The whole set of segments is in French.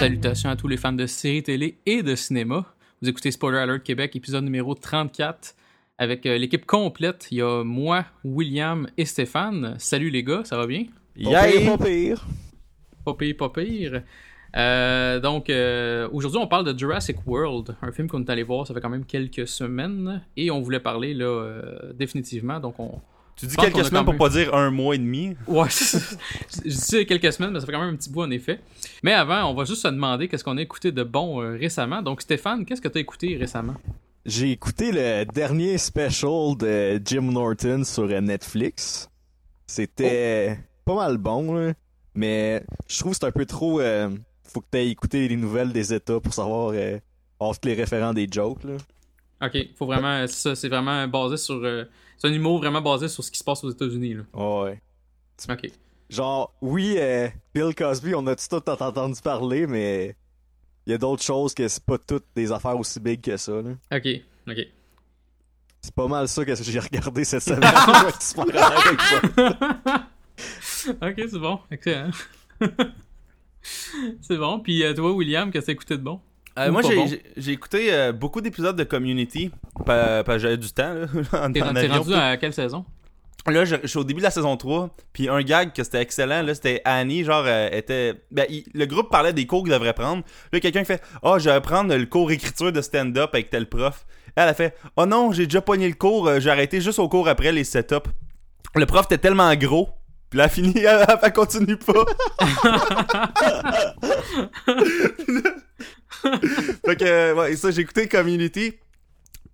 Salutations à tous les fans de séries télé et de cinéma. Vous écoutez Spoiler Alert Québec, épisode numéro 34, avec euh, l'équipe complète. Il y a moi, William et Stéphane. Salut les gars, ça va bien? Pas pire, pas pire. Pas pire, pas pire. Euh, donc, euh, aujourd'hui, on parle de Jurassic World, un film qu'on est allé voir, ça fait quand même quelques semaines, et on voulait parler là, euh, définitivement. Donc, on. Tu dis quelques semaines pour pas dire un mois et demi. Ouais, je dis quelques semaines, mais ça fait quand même un petit bout en effet. Mais avant, on va juste se demander qu'est-ce qu'on a écouté de bon euh, récemment. Donc, Stéphane, qu'est-ce que tu as écouté récemment? J'ai écouté le dernier special de Jim Norton sur euh, Netflix. C'était pas mal bon, là. mais je trouve que c'est un peu trop. euh, faut que t'aies écouté les nouvelles des États pour savoir euh, avoir tous les référents des jokes. Là. Ok, faut vraiment. c'est ça, c'est vraiment basé sur. C'est un humour vraiment basé sur ce qui se passe aux États-Unis. là. Ouais. Ok. Genre, oui, euh, Bill Cosby, on a tout entendu parler, mais il y a d'autres choses que c'est pas toutes des affaires aussi big que ça. Là. Ok, ok. C'est pas mal ça que j'ai regardé cette semaine. Ok, c'est bon. Excellent. c'est bon. Puis euh, toi, William, qu'est-ce que t'as écouté de bon? Euh, moi, pas j'ai bon. écouté euh, beaucoup d'épisodes de Community. Que j'avais du temps, T'es rendu à quelle saison? Là, je, je suis au début de la saison 3. Puis un gag que c'était excellent, là, c'était Annie, genre, euh, était. Ben, il- le groupe parlait des cours qu'il devrait prendre. Là, quelqu'un fait Ah, je vais prendre le cours écriture de stand-up avec tel prof. Elle a fait Oh non, j'ai déjà pogné le cours, j'ai arrêté juste au cours après les setups. Le prof était tellement gros. Puis là, elle fini, elle, elle continue pas. fait que, euh, ouais, ça, j'ai écouté Community.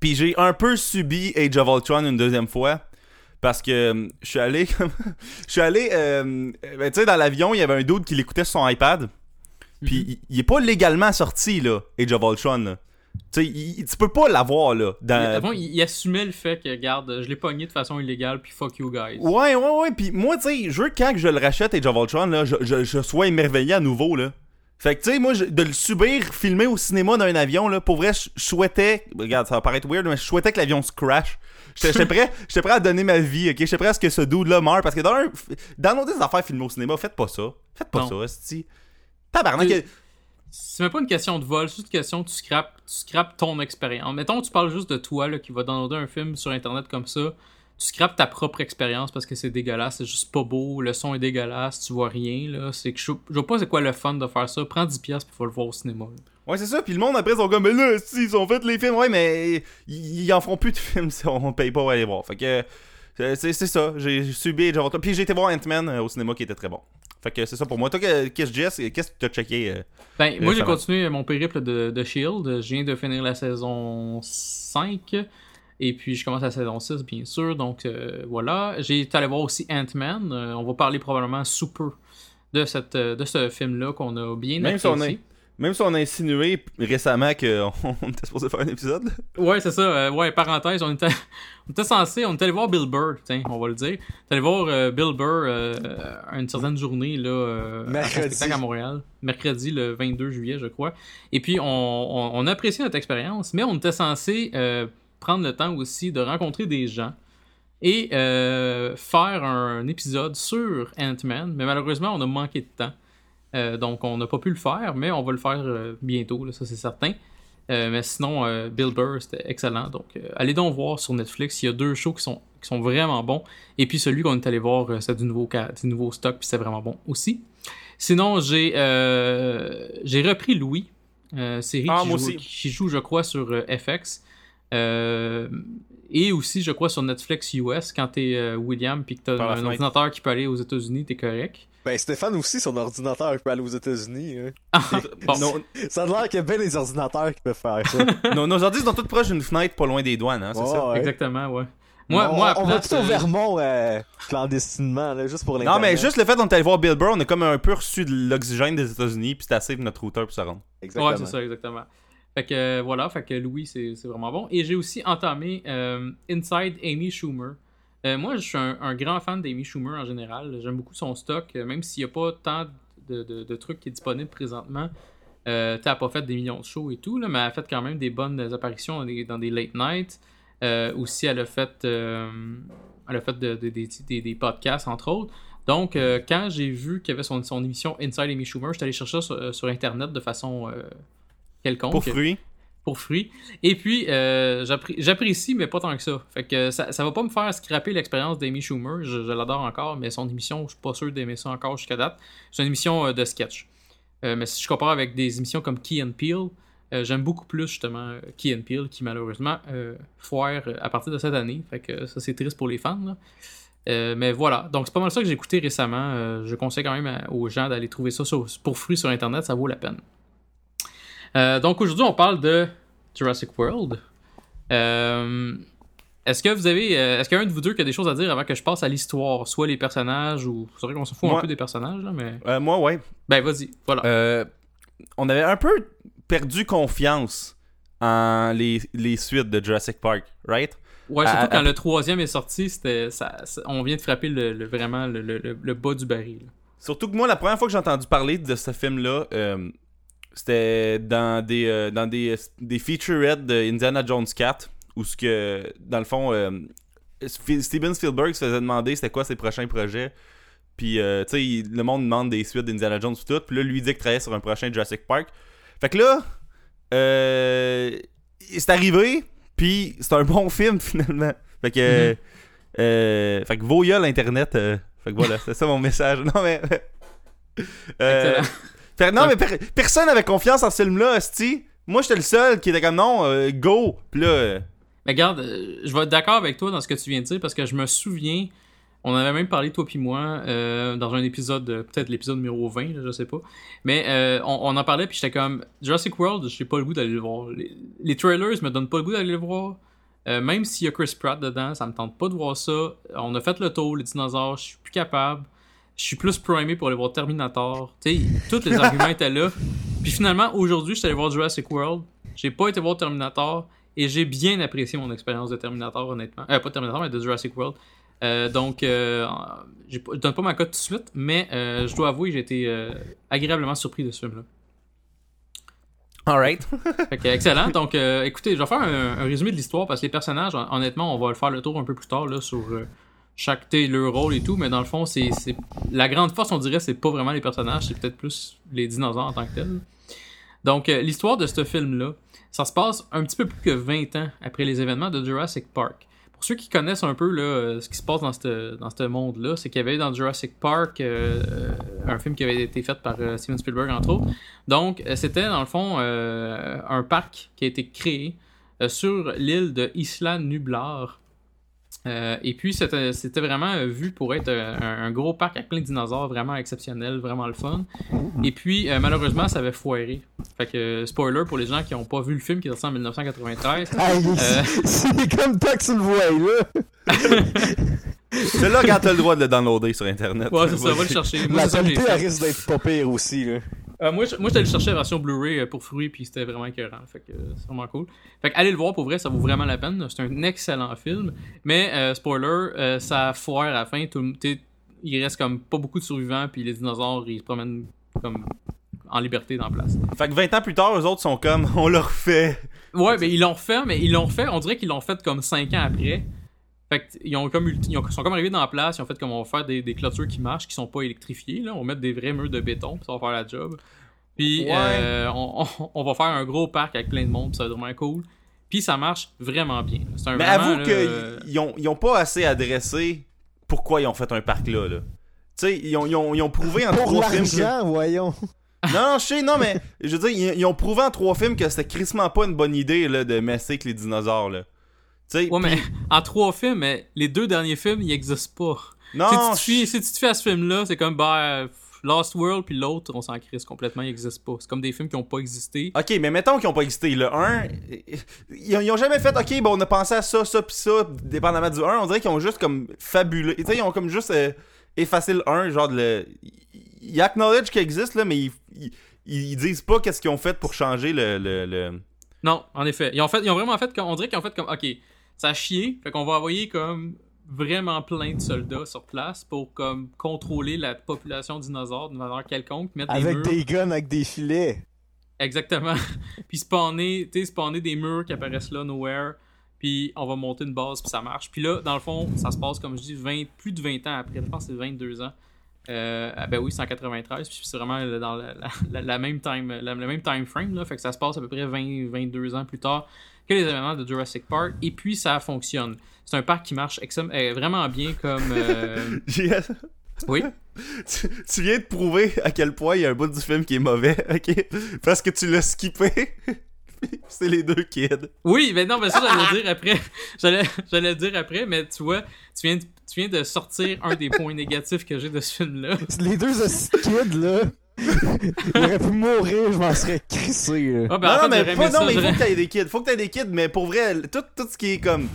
Puis j'ai un peu subi Age of Ultron une deuxième fois. Parce que euh, je suis allé. Je suis allé. euh, ben, tu sais, dans l'avion, il y avait un dude qui l'écoutait sur son iPad. Puis il, il est pas légalement sorti, là, Age of Ultron. là. Tu sais, il- tu peux pas l'avoir, là. Dans... Avant, il, il assumait le fait que, regarde, je l'ai pogné de façon illégale, puis fuck you guys. Ouais, ouais, ouais. Puis moi, tu sais, je veux que quand je le rachète Age of Ultron, là, je, je, je sois émerveillé à nouveau, là. Fait que, tu sais, moi, je- de le subir filmé au cinéma d'un avion, là, pour vrai, je souhaitais. Regarde, ça va paraître weird, mais je souhaitais que l'avion se crash. J'étais prêt, j'étais prêt à donner ma vie, ok? J'étais prêt à ce que ce dude-là meure. Parce que dans, un, dans nos des affaires filmées au cinéma, faites pas ça. Faites pas Non. ça, esti. Tabarnak. Tu- C'est même pas une question de vol, c'est juste une question que tu scrapes, tu scrapes ton expérience. Mettons, tu parles juste de toi là, qui va downloader un film sur internet comme ça. Tu scrapes ta propre expérience parce que c'est dégueulasse, c'est juste pas beau, le son est dégueulasse, tu vois rien. là. C'est que je, je vois pas c'est quoi le fun de faire ça. Prends 10$ pièces pour le voir au cinéma. là. Ouais, c'est ça. Puis le monde après, ils sont comme, mais là, si, ils ont fait les films. Ouais, mais ils, en feront plus de films si on paye pas pour aller voir. Fait que euh, c'est c'est ça. J'ai subi. Puis j'ai été voir Ant-Man euh, au cinéma qui était très bon. Fait que c'est ça pour moi. Toi, que- qu'est-ce que Jess, qu'est-ce que t'as checké euh? Ben, moi j'ai continué mon périple de, de Shield. Je viens de finir la saison 5. Et puis je commence la saison 6, bien sûr. Donc euh, voilà. J'ai été allé voir aussi Ant-Man. Euh, on va parler probablement sous peu de, cette, euh, de ce film-là qu'on a bien Même si on apprécié. a- Même si on a insinué récemment qu'on on était supposé faire un épisode. là. Ouais, c'est ça. euh, ouais, parenthèse, on était, on était censé, on était allé voir Bill Burr, tiens, on va le dire. On est allé voir euh, Bill Burr euh, à une certaine journée, là, euh, à Mercredi. spectacle à Montréal. Mercredi, le 22 juillet, je crois. Et puis, on, on, on a apprécié notre expérience, mais on était censé euh, prendre le temps aussi de rencontrer des gens et euh, faire un épisode sur Ant-Man, mais malheureusement, on a manqué de temps. Euh, donc, on n'a pas pu le faire, mais on va le faire euh, bientôt, là, ça c'est certain. Mais sinon, Bill Burr, c'était excellent. Donc, allez donc voir sur Netflix. Il y a deux shows qui sont, qui sont vraiment bons. Et puis, celui qu'on est allé voir, c'est du nouveau, du nouveau stock, puis c'est vraiment bon aussi. Sinon, j'ai j'ai repris Louis, série Ah, qui, joue, aussi. qui joue, je crois, sur FX. Euh, et aussi, je crois, sur Netflix US, quand t'es euh, William, puis que t'as un fenêtre. ordinateur qui peut aller aux États-Unis, t'es correct. Ben, Stéphane aussi, son ordinateur peut aller aux États-Unis. hein. Bon. Nos, Ça a l'air qu'il y a bien des ordinateurs qui peuvent faire ça. nos, nos ordi sont tous proches d'une fenêtre pas loin des douanes, hein, c'est ça? ouais. Exactement, ouais. Moi, on, moi, on va tout au euh, Vermont euh, clandestinement, là, juste pour Non, mais juste le fait d'on allé voir Bill Burr, on a comme un peu reçu de l'oxygène des États-Unis, puis c'est assez pour notre routeur pour se rendre. Exactement. Ouais, c'est ça, exactement. Fait que voilà, fait que Louis, c'est vraiment bon. Et j'ai aussi entamé euh, Inside Amy Schumer. Euh, moi, je suis un, grand fan d'Amy Schumer en général. J'aime beaucoup son stock, même s'il n'y a pas tant de, trucs qui est disponible présentement. Euh, t'as pas fait des millions de shows et tout, mais elle a fait quand même des bonnes apparitions dans des, late nights. Euh, aussi, elle a fait, elle a fait de- de- des- podcasts, entre autres. Donc, quand j'ai vu qu'il y avait son, son émission Inside Amy Schumer, j'étais allé chercher ça sur, Internet de façon quelconque. Pour fruits. Pour fruits. Et puis, euh, j'appré- j'apprécie, mais pas tant que ça. Fait que ça, ça va pas me faire scraper l'expérience d'Amy Schumer. Je, je l'adore encore, mais son émission, je suis pas sûr d'aimer ça encore jusqu'à date. C'est une émission euh, de sketch. Euh, mais si je compare avec des émissions comme Key and Peele, euh, j'aime beaucoup plus justement Key and Peele, qui malheureusement foire à partir de cette année. Fait que ça, c'est triste pour les fans. là. Euh, mais voilà, donc c'est pas mal ça que j'ai écouté récemment. Euh, je conseille quand même à- aux gens d'aller trouver ça sur- pour fruits sur internet, ça vaut la peine. Euh, donc aujourd'hui, on parle de Jurassic World. Euh, est-ce que vous avez, euh, est-ce qu'il y a un de vous deux qui a des choses à dire avant que je passe à l'histoire, soit les personnages ou c'est vrai qu'on s'en fout un peu des personnages là, mais Euh, moi, ouais. ben vas-y, voilà. On avait un peu perdu confiance en les, les suites de Jurassic Park, right? ouais, surtout à- quand à- le troisième est sorti, c'était, ça, ça- on vient de frapper le, le- vraiment le, le- le- le bas du baril. Surtout que moi, la première fois que j'ai entendu parler de ce film-là, c'était dans des euh, dans des, des featurettes de Indiana Jones 4, où ce que, dans le fond, euh, Steven Spielberg se faisait demander c'était quoi ses prochains projets. Puis, euh, tu sais, le monde demande des suites d'Indiana Jones tout. Puis là, lui dit qu'il travaillait sur un prochain Jurassic Park. Fait que là, euh, c'est arrivé, puis c'est un bon film finalement. Fait que, euh, euh, fait que l'internet. euh, fait que voilà, c'est ça mon message. Non mais, euh. Fait- non mais per- personne avait confiance en ce film-là, Asti. Moi j'étais le seul qui était comme non, euh, go. Puis là, euh, Mais regarde, euh, je vais être d'accord avec toi dans ce que tu viens de dire parce que je me souviens, on avait même parlé, toi puis moi, euh, dans un épisode, peut-être l'épisode numéro 20, là, je sais pas. Mais euh, on, on en parlait, puis j'étais comme Jurassic World, j'ai pas le goût d'aller le voir. Les, les trailers me donnent pas le goût d'aller le voir. Même s'il y a Chris Pratt dedans, ça me tente pas de voir ça. On a fait le tour, les dinosaures, je suis plus capable. Je suis plus primé pour aller voir Terminator. Tu sais, tous les arguments étaient là. Puis finalement, aujourd'hui, je suis allé voir Jurassic World. J'ai pas été voir Terminator. Et j'ai bien apprécié mon expérience de Terminator, honnêtement. Euh, pas de Terminator, mais de Jurassic World. Euh, donc, euh, je donne pas ma cote tout de suite, mais euh, je dois avouer que j'ai été agréablement surpris de ce film-là. alright. Excellent. Donc, écoutez, je vais faire un, un résumé de l'histoire parce que les personnages, hon- honnêtement, on va le faire le tour un peu plus tard là, sur chaque thé, leur rôle et tout, mais dans le fond, c'est la grande force, on dirait, c'est pas vraiment les personnages, c'est peut-être plus les dinosaures en tant que tels. Donc, euh, l'histoire de ce film-là, ça se passe un petit peu plus que 20 ans après les événements de Jurassic Park. Pour ceux qui connaissent un peu là, euh, ce qui se passe dans ce dans monde-là, c'est qu'il y avait dans Jurassic Park euh, un film qui avait été fait par Steven Spielberg, entre autres. Donc, c'était dans le fond un parc qui a été créé sur l'île de Isla Nublar. Euh, et puis, c'était vraiment euh, vu pour être euh, un, un gros parc avec plein de dinosaures, vraiment exceptionnel, vraiment le fun. Et puis, euh, malheureusement, ça avait foiré. Fait que, spoiler pour les gens qui n'ont pas vu le film qui est sorti en 1993. Hey, Euh. C'est comme toi que tu le vois, là. Celui-là, quand t'as le droit de le downloader sur internet. Ouais, c'est ça, va le chercher. Moi, La c'est qualité, risque d'être pas pire aussi, là. Euh, moi, je- moi, j'étais allé chercher la version Blu-ray euh, pour fruits, puis c'était vraiment écœurant. Fait que euh, c'est vraiment cool. Fait que allez le voir pour vrai, ça vaut vraiment la peine. C'est un excellent film. Mais, euh, spoiler, ça foire à la fin. Tout, il reste comme pas beaucoup de survivants, puis les dinosaures, ils se promènent comme en liberté dans la place. Fait que 20 ans plus tard, eux autres sont comme, on leur fait. Ouais, mais ils l'ont fait, mais ils l'ont fait, on dirait qu'ils l'ont fait comme 5 ans après. Fait que, ils ont comme ulti- ils ont- sont comme arrivés dans la place, ils ont fait comme on va faire des, des clôtures qui marchent, qui sont pas électrifiées, là. On va mettre des vrais murs de béton, puis ça va faire la job. Puis Ouais. euh, on, on- on va faire un gros parc avec plein de monde, puis ça va être vraiment cool. Puis ça marche vraiment bien. un Mais vraiment, avoue qu'ils ils ont, ils ont pas assez adressé pourquoi ils ont fait un parc là. là. Tu sais, ils ont, ils, ont, ils ont prouvé en Pour trois films. que- voyons. Non, non, je sais, non, mais je veux dire, ils, ils ont prouvé en trois films que c'était crissement pas une bonne idée là, de messer avec les dinosaures. Là. Ouais, mais en trois films, mais les deux derniers films, ils existent pas. non, si, tu te je- si tu te fais à ce film-là, c'est comme bah, Lost World, puis l'autre, on s'en crisse complètement, il existe pas. C'est comme des films qui ont pas existé. Ok, mais mettons qu'ils ont pas existé. Le 1, ils ont, ils ont jamais fait, ok, bon, on a pensé à ça, ça, pis ça, dépendamment du 1. On dirait qu'ils ont juste comme fabulé. Tu sais, ils ont comme juste euh, effacé le 1, genre de le. Ils acknowledge qu'il existe, là, mais ils, ils, ils disent pas qu'est-ce qu'ils ont fait pour changer le. le, le- Non, en effet. Ils ont, fait, ils ont vraiment fait. On dirait qu'ils ont fait comme. Ok, ça a chié. Fait qu'on va envoyer comme vraiment plein de soldats sur place pour comme contrôler la population dinosaure d'une manière quelconque. Mettre des Avec murs. des guns, avec des filets. Exactement. puis spawner, tu spawner des murs qui apparaissent là, nowhere. Puis on va monter une base, puis ça marche. Puis là, dans le fond, ça se passe, comme je dis, 20, plus de 20 ans après. Je pense que c'est 22 ans Euh, ah ben oui, c'est en 93, puis c'est vraiment dans la, la- la- la même time, la- le même time frame, là, fait que ça se passe à peu près 20, 22 ans plus tard que les événements de Jurassic Park, et puis ça fonctionne. C'est un parc qui marche euh, vraiment bien comme... euh, JS, Oui, tu, tu viens de prouver à quel point il y a un bout du film qui est mauvais, ok? Parce que tu l'as skippé. c'est les deux kids. oui, mais non, mais ça j'allais le dire après, j'allais, j'allais le dire après, mais tu vois, tu viens, de, tu viens de sortir un des points négatifs que j'ai de ce film-là. Les deux kids, là. Ils auraient pu mourir, je m'en serais crissé. Ah, ben, non, en fait, non, mais, pas- non, il faut que t'aies des kids. Faut que t'aies des kids, mais pour vrai, tout, tout ce qui est comme.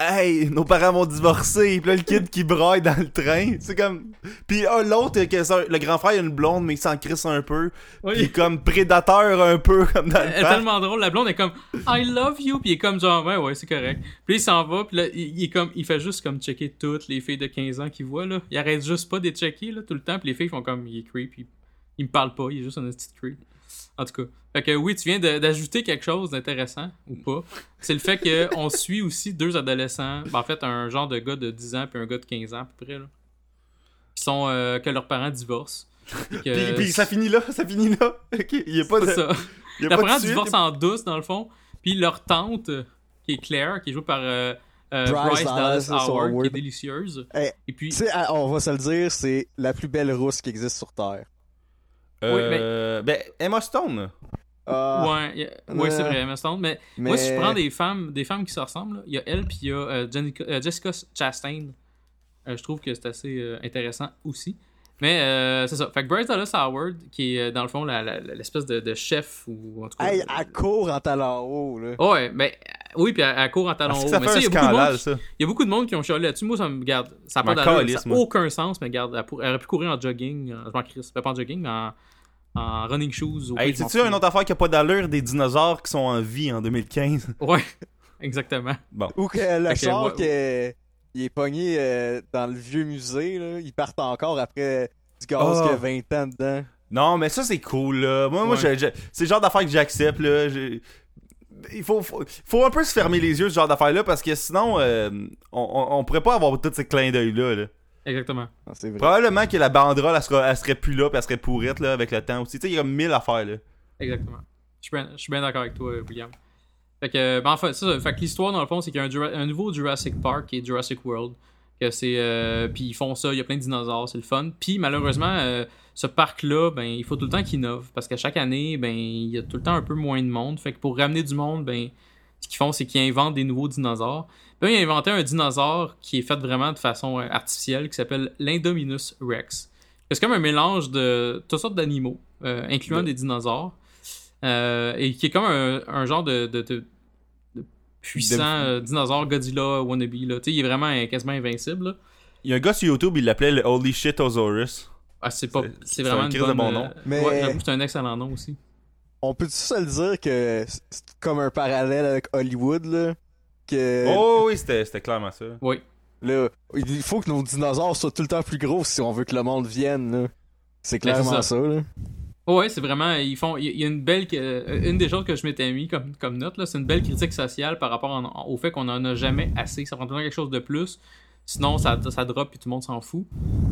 Hey, nos parents vont divorcer, pis là le kid qui braille dans le train, c'est comme. Puis ah, l'autre, le grand frère il a une blonde, mais il s'en crisse un peu. Oui. Puis comme prédateur un peu, comme dans Elle le est parc. tellement drôle, la blonde est comme I love you, puis il est comme genre ouais ouais c'est correct. Puis il s'en va, puis là il, il est comme il fait juste comme checker toutes les filles de 15 ans qu'il voit là. Il arrête juste pas de les checker là tout le temps, puis les filles font comme il est creep, il, me parle pas, il est juste un petit creep. En tout cas, fait que oui tu viens d'ajouter quelque chose d'intéressant ou pas. C'est le fait que on suit aussi deux adolescents, ben, en fait un genre de gars de 10 ans puis un gars de 15 ans à peu près là, qui sont euh, que leurs parents divorcent. Puis que- Puis, puis ça finit là, ça finit là. Ok, il y a pas de. c'est ça. il y a pas de divorce en douce, dans le fond. Puis leur tante, qui est Claire, qui est jouée par euh, euh, Bryce Bryce, Dallas Dallas Howard, qui est délicieuse. Hey, Et puis, Tu sais, ah, on va se le dire, c'est la plus belle rousse qui existe sur Terre. Euh, Ben, Emma Stone. Ah, ouais, a- ouais, c'est euh, vrai, Emma Stone. Mais, mais... moi, si je prends des femmes, des femmes qui se ressemblent, il y a elle, puis il y a euh, Jenica- euh, Jessica Chastain. Euh, je trouve que c'est assez euh, intéressant aussi. Mais euh, c'est ça. Fait que Bryce Dallas Howard, qui est euh, dans le fond l'espèce de, de chef, ou en tout cas. Hey, elle court en talons hauts, là. Ouais, ben oui, puis elle, elle court en talons hauts. Mais fait ça, un il y a beaucoup de monde scandale, qui- ça. Il y a beaucoup de monde qui ont chialé là-dessus. Moi, ça me garde. Ça n'a aucun sens, mais garde. Elle, pour- elle aurait pu courir en jogging. en- Je m'en crisse. Pas en jogging, mais en, en running shoes. au Hey, fous. une autre affaire qui a pas d'allure des dinosaures qui sont en vie en 2015? Ouais, exactement. Bon. Ou que le que, char ouais. il est pogné euh, dans le vieux musée, là. Ils partent encore après du gaz Ah. qui a 20 ans dedans. Non, mais ça, c'est cool, là. Moi, moi Ouais. c'est le genre d'affaire que j'accepte, là. Je- Il faut, faut, faut un peu se fermer les yeux, ce genre d'affaires-là, parce que sinon, euh, on, on, pourrait pas avoir tous ces clins d'œil-là, là. Exactement. Ah. Probablement que la banderole, elle, sera- elle serait plus là, puis elle serait pourrite, là, avec le temps aussi. Tu sais, il y a mille affaires, là. Exactement. Je suis bien, je suis bien d'accord avec toi, William. Fait que, ben, en fait, ça, fait que l'histoire, dans le fond, c'est qu'il y a un, nouveau Jurassic Park qui est Jurassic World. Que c'est, euh, puis ils font ça, il y a plein de dinosaures, c'est le fun. Puis malheureusement, euh, ce parc-là, ben, il faut tout le temps qu'il innove. Parce qu'à chaque année, ben, il y a tout le temps un peu moins de monde. Fait que pour ramener du monde, ben, ce qu'ils font, c'est qu'ils inventent des nouveaux dinosaures. Puis là, ils ont inventé un dinosaure qui est fait vraiment de façon euh, artificielle, qui s'appelle l'Indominus Rex. C'est comme un mélange de toutes sortes d'animaux, euh, incluant De- des dinosaures. Euh, et qui est comme un, un genre de, de- de- de puissant euh, dinosaure Godzilla wannabe. Là. Il est vraiment quasiment invincible. là. Il y a un gars sur YouTube, il l'appelait le Holy Shitosaurus. Ah, c'est pas. C'est- vraiment un une crise de bon euh, nom. Mais- ouais, c'est un excellent nom aussi. On peut-tu se le dire que c'est comme un parallèle avec Hollywood, là? Que Oh oui, c'était c'était clairement ça. Oui. là, il faut que nos dinosaures soient tout le temps plus gros si on veut que le monde vienne, là. C'est Ben, c'est clairement ça. ça. là. Ouais, c'est vraiment. Ils font. Il y a une belle. euh, Une des choses que je m'étais mis comme, comme note, là, c'est une belle critique sociale par rapport en- au fait qu'on en a jamais assez. Ça prend toujours quelque chose de plus. Sinon, ça, ça drop et tout le monde s'en fout.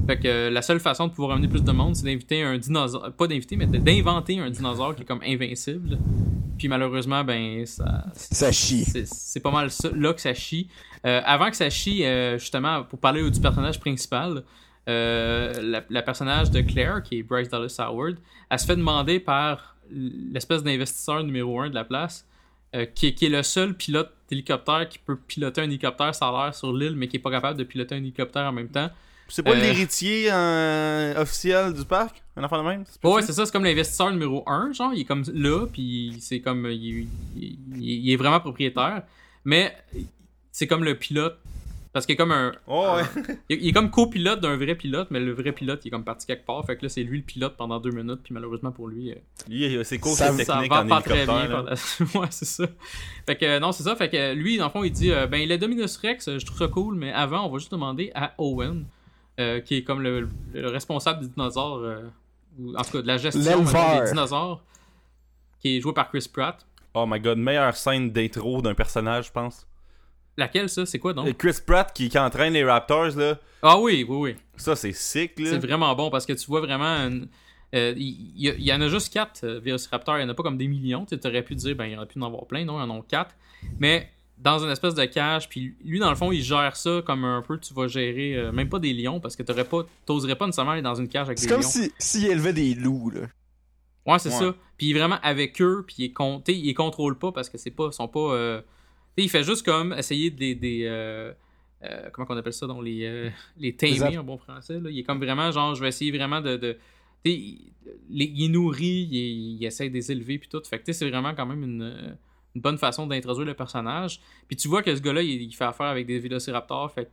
Fait que euh, la seule façon de pouvoir amener plus de monde, c'est d'inviter un dinosaure. Pas d'inviter, mais d'inventer un dinosaure qui est comme invincible. Puis malheureusement, ben, ça. Ça chie. C'est pas mal ça, là que ça chie. Euh, avant que ça chie, euh, justement, pour parler du personnage principal, la, la personnage de Claire, qui est Bryce Dallas Howard, elle se fait demander par l'espèce d'investisseur numéro un de la place, qui, qui est le seul pilote d'hélicoptère qui peut piloter un hélicoptère sans l'air sur l'île, mais qui est pas capable de piloter un hélicoptère en même temps. C'est pas Euh. l'héritier euh, officiel du parc? Un enfant de même? Ouais, c'est ça, c'est comme l'investisseur numéro un, genre, il est comme là, puis c'est comme, il, il- il est vraiment propriétaire, mais c'est comme le pilote, parce qu'il est comme un, Oh, ouais. il il est comme copilote d'un vrai pilote, mais le vrai pilote, il est comme parti quelque part, fait que là, c'est lui le pilote pendant deux minutes, puis malheureusement pour lui, euh, Lui, c'est cool, Ça- c'est ça technique va en pas très bien. pendant- ouais, c'est ça. Fait que, euh, non, c'est ça, fait que lui, dans le fond, il dit, euh, ben, le Dominus Rex, euh, je trouve ça cool, mais avant, on va juste demander à Owen, euh, qui est comme le, le responsable des dinosaures, euh, ou en tout cas de la gestion des dinosaures, qui est joué par Chris Pratt. Oh my god, meilleure scène d'intro d'un personnage, je pense. Laquelle, ça? C'est quoi donc? Euh, Chris Pratt qui, qui entraîne les Raptors, là. Ah oui, oui, oui. Ça, c'est sick, là. C'est vraiment bon parce que tu vois vraiment. une- euh, Il il y, en a juste 4 Vélociraptors, il n'y en a pas comme des millions. Tu aurais pu dire, ben, il y aurait pu en avoir plein, non, il y en a 4. Mais dans une espèce de cage, puis lui, dans le fond, il gère ça comme un peu, tu vas gérer, euh, même pas des lions, parce que tu pas, t'oserais pas nécessairement aller dans une cage avec C'est des comme lions. si s'il élevait des loups, là. Ouais, c'est Ouais. ça. Puis vraiment avec eux, puis il, est il les contrôle pas parce que c'est pas, ils sont pas. euh, il fait juste comme essayer de les. des, euh, euh, comment qu'on appelle ça dans les euh, les tamer en bon français. Là. Il est comme vraiment genre, je vais essayer vraiment de. de il, il est nourri, il, il essaie de les élever, puis tout. Fait que c'est vraiment quand même une, euh, une bonne façon d'introduire le personnage. Puis tu vois que ce gars-là, il, il fait affaire avec des vélociraptors, fait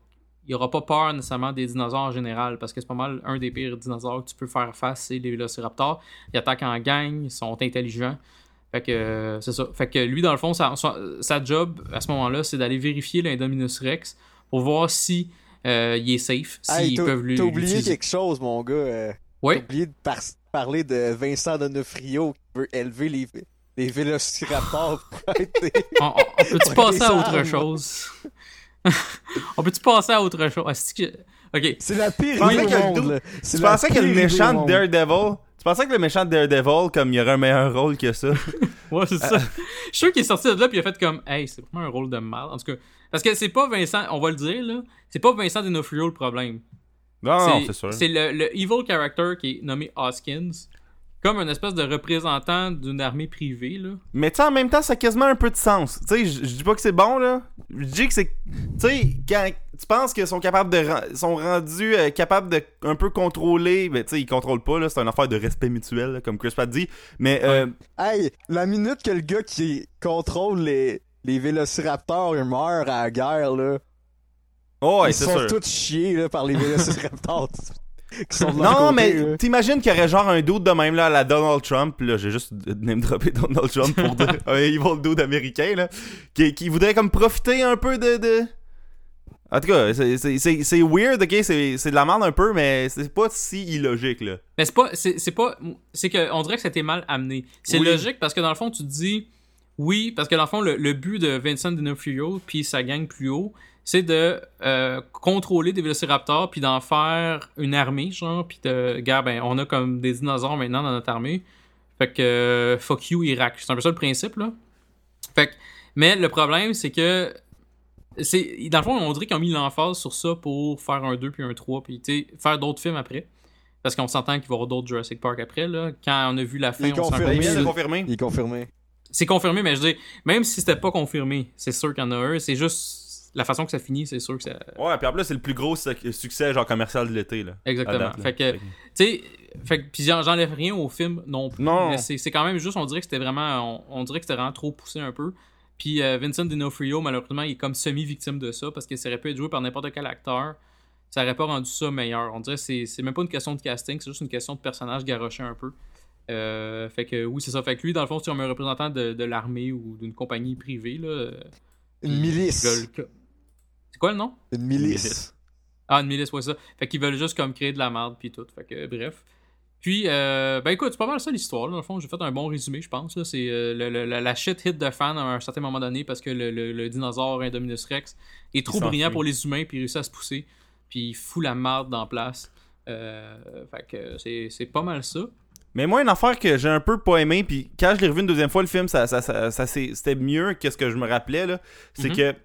il aura pas peur nécessairement des dinosaures en général, parce que c'est pas mal un des pires dinosaures que tu peux faire face, c'est les vélociraptors. Ils attaquent en gang, ils sont intelligents. Fait que euh, c'est ça. Fait que lui, dans le fond, sa, job à ce moment-là, c'est d'aller vérifier l'Indominus Rex pour voir si euh, il est safe, s'ils Hey, peuvent lui. t'as oublié quelque chose, mon gars. euh, Oui. T'as oublié de par- parler de Vincent Donofrio qui veut élever les, les vélociraptors pour être des- On, peut-tu passer à autre chose? on peut-tu passer à autre chose? Est-ce que... Ok. C'est la pire idée le monde. C'est Tu pensais que le méchant. Daredevil... Tu pensais que le méchant de Daredevil, comme il y aurait un meilleur rôle que ça? Ouais, c'est ça. Je suis sûr qu'il est sorti de là puis il a fait comme Hey, c'est vraiment un rôle de mal. En tout cas, parce que c'est pas Vincent, on va le dire là, c'est pas Vincent D'Onofrio le problème. Non, non, c'est sûr. C'est le, le evil character qui est nommé Hoskins, comme une espèce de représentant d'une armée privée là. Mais tu sais, en même temps, ça a quasiment un peu de sens. Tu sais, je je dis pas que c'est bon, là. Je dis que c'est. Tu sais, quand tu penses qu'ils sont capables de. sont rendus euh, capables de un peu contrôler. Mais tu sais, ils contrôlent pas, là. C'est une affaire de respect mutuel, là, comme Chris Pratt dit. Mais. Euh, Hey, la minute que le gars qui contrôle les, les vélociraptors il meurt à la guerre, là, Oh, ouais, ils sont sûr. tous chiés là, par les vélociraptors qui sont Non, côté, mais t'imagines qu'il y aurait genre un dude de même là à la Donald Trump. Là, j'ai juste name droppé Donald Trump pour dire un evil dude américain là, qui, qui voudrait comme profiter un peu de. de... En tout cas, c'est- weird, ok, c'est de la merde un peu, mais c'est pas si illogique là. Mais c'est pas c'est pas c'est que on dirait que c'était mal amené. C'est Oui. logique parce que dans le fond tu te dis oui parce que dans le fond le, le but de Vincent D'Onofrio puis sa gang plus haut, c'est de euh, contrôler des vélociraptors puis d'en faire une armée genre puis de gars ben on a comme des dinosaures maintenant dans notre armée. Fait que euh, fuck you Irak. C'est un peu ça le principe là. Fait que mais le problème c'est que c'est dans le fond on dirait qu'ils ont mis l'emphase sur ça pour faire un 2 puis un 3 puis faire d'autres films après. Parce qu'on s'entend qu'il va y avoir d'autres Jurassic Park après, là. Quand on a vu la fin, Il est on s'en confirmé, Il est confirmé. C'est confirmé, mais je dis, même si c'était pas confirmé, c'est sûr qu'il y en a un. C'est juste la façon que ça finit, c'est sûr que ça. Ouais, puis en plus, c'est le plus gros suc- succès genre commercial de l'été là. Exactement. à date, là. fait que, tu sais, fait que, puis j'en- j'enlève rien au film non plus. Non. Mais c'est c'est quand même juste, on dirait que c'était vraiment, on, on dirait que c'était vraiment trop poussé un peu. Puis euh, Vincent D'Onofrio, malheureusement, il est comme semi-victime de ça parce que ça aurait pu être joué par n'importe quel acteur. Ça aurait pas rendu ça meilleur. On dirait que c'est même pas une question de casting, c'est juste une question de personnage garoché un peu. Euh, fait que oui, c'est ça. Fait que lui, dans le fond, c'est comme un représentant de, de l'armée ou d'une compagnie privée. Là, Une milice. C'est quoi le nom? Une milice. Ah, une milice, ouais, ça. Fait qu'ils veulent juste comme créer de la merde puis tout. Fait que bref. Puis, euh, ben écoute, c'est pas mal ça l'histoire. Dans le fond, j'ai fait un bon résumé, je pense. C'est euh, la, shit hit de fan à un certain moment donné parce que le, le- le dinosaure Indominus Rex est trop brillant pour les humains puis il réussit à se pousser. Puis il fout la merde dans place. Euh, fait que c'est c'est pas mal ça. Mais moi, une affaire que j'ai un peu pas aimé, puis quand je l'ai revu une deuxième fois, le film, ça, ça, ça, ça- c'est- c'était mieux que ce que je me rappelais, là. C'est Mhm. que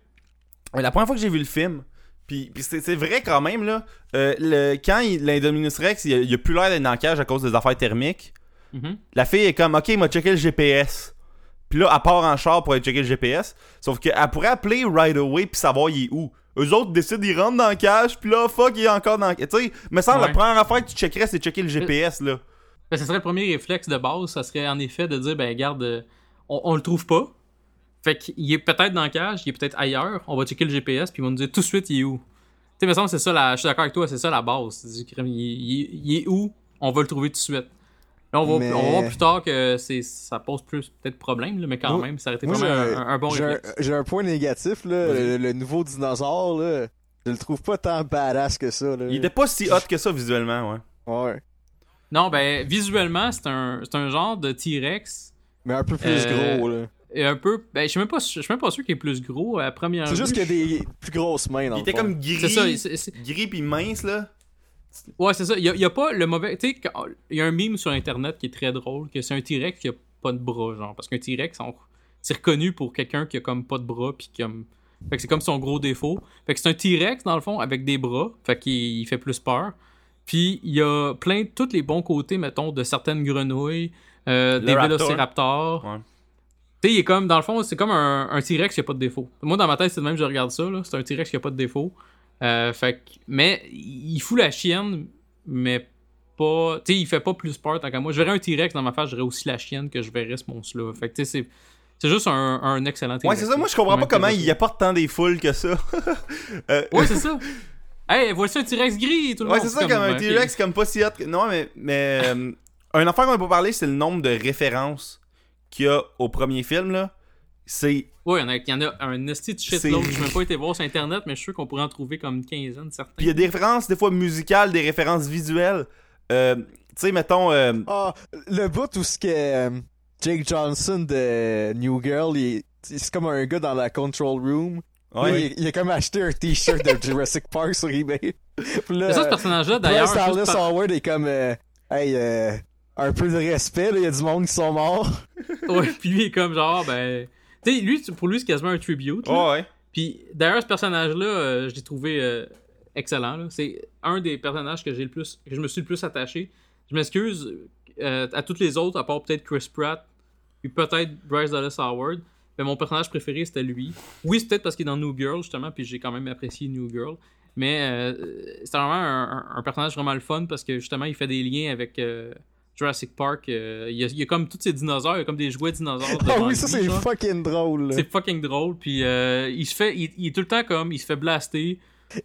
la première fois que j'ai vu le film, puis, puis c'est vrai quand même, là, euh, le, quand l'Indominus Rex, il, a- il a plus l'air d'être dans le cage à cause des affaires thermiques, Mhm. la fille est comme, ok, il m'a checké le GPS. Puis là, elle part en char pour aller checker le GPS. Sauf qu'elle pourrait appeler right away puis savoir il est où. Eux autres décident, ils rentrent dans le cache, puis là, fuck, il est encore dans le Tu sais, me semble, la Ouais. première affaire que tu checkerais, c'est checker le GPS, là. Ben, ça serait le premier réflexe de base, ça serait en effet de dire ben garde, euh, on, on le trouve pas. Fait qu'il est peut-être dans la cage, il est peut-être ailleurs, on va checker le GPS puis ils vont nous dire tout de suite il est où? Tu sais, me semble c'est ça la. Je suis d'accord avec toi, c'est ça la base. Il, il- il est où? On va le trouver tout de suite. Là, on va, Mais- on va voir plus tard que c'est ça pose plus peut-être problème, là, mais quand Moi- même, ça aurait été Moi, vraiment un, un bon j'ai j'ai un point négatif, là. Le, le nouveau dinosaure, là. Je le trouve pas tant badass que ça, là. Il était pas si hot que ça visuellement, ouais. Ouais. Non, ben visuellement, c'est un, c'est un genre de T-Rex Mais un peu plus Euh, gros, là. Est un peu. Ben, je suis même pas, je suis même pas sûr qu'il est plus gros à première C'est juste qu'il a des plus grosses mains dans Il le était fond. comme gris. C'est ça. c'est- c'est- Gris pis mince, là. Ouais, c'est ça. Il y a, il y a pas le mauvais. Tu sais, quand- il y a un meme sur internet qui est très drôle, que c'est un T-Rex qui a pas de bras, genre. Parce qu'un T-Rex, on- c'est reconnu pour quelqu'un qui a comme pas de bras, puis comme. Fait que c'est comme son gros défaut. Fait que c'est un T-Rex, dans le fond, avec des bras. Fait qu'il il fait plus peur. Puis il y a plein de tous les bons côtés, mettons, de certaines grenouilles, euh, Le des raptor. vélociraptors. Ouais. Tu sais, il est comme, dans le fond, c'est comme un, un T-Rex qui a pas de défaut. Moi, dans ma tête, c'est de même que je regarde ça, là. C'est un T-Rex qui a pas de défaut. Euh, fait que- mais il fout la chienne, mais pas. Tu sais, il fait pas plus peur tant qu'à moi. Je verrais un T-Rex dans ma face, je verrais aussi la chienne que je verrais ce monstre-là. Fait que, tu sais, c'est. C'est juste un, un excellent Ouais, T-Rex. c'est ça. Moi, je comprends pas comment il apporte tant des foules que ça. Euh, Ouais, c'est ça. Hey, voici un T-Rex gris, tout le Ouais, monde. c'est ça, comme un. T-Rex, comme pas si hot. que- Non, mais. mais euh, un affaire qu'on n'a pas parlé, c'est le nombre de références qu'il y a au premier film, là. C'est. Ouais, il y en a, il y en a un esti de C'est- shitload. Je n'ai même pas été voir sur internet, mais je suis sûr qu'on pourrait en trouver comme une quinzaine, certains. Puis il y a des références, des fois musicales, des références visuelles. Euh, tu sais, mettons. euh, Ah, le bout où ce que euh, Jake Johnson de New Girl, il- c'est comme un gars dans la control room. ouais. Il, il a comme acheté un t-shirt de Jurassic Park sur eBay. Puis là, Mais ça, ce personnage-là, d'ailleurs. Par- Howard est comme euh, Hey, euh, un peu de respect, là, il y a du monde qui sont morts. Ouais, puis lui est comme genre, ben. Tu sais, lui, pour lui, c'est quasiment un tribute. là. Ouais, ouais. Puis d'ailleurs, ce personnage-là, euh, je l'ai trouvé euh, excellent. C'est un des personnages que j'ai le plus, que je me suis le plus attaché. Je m'excuse euh, à toutes les autres, à part peut-être Chris Pratt, puis peut-être Bryce Dallas Howard. Mais mon personnage préféré, c'était lui. Oui, c'est peut-être parce qu'il est dans New Girl, justement, puis j'ai quand même apprécié New Girl. Mais euh, c'est vraiment un, un- un personnage vraiment le fun parce que justement, il fait des liens avec euh, Jurassic Park. euh, il, y a, il y a comme tous ces dinosaures, il y a comme des jouets dinosaures. Ah oui, ça c'est fucking drôle. C'est fucking drôle. Puis euh, il se fait, il, il est tout le temps comme, il se fait blaster.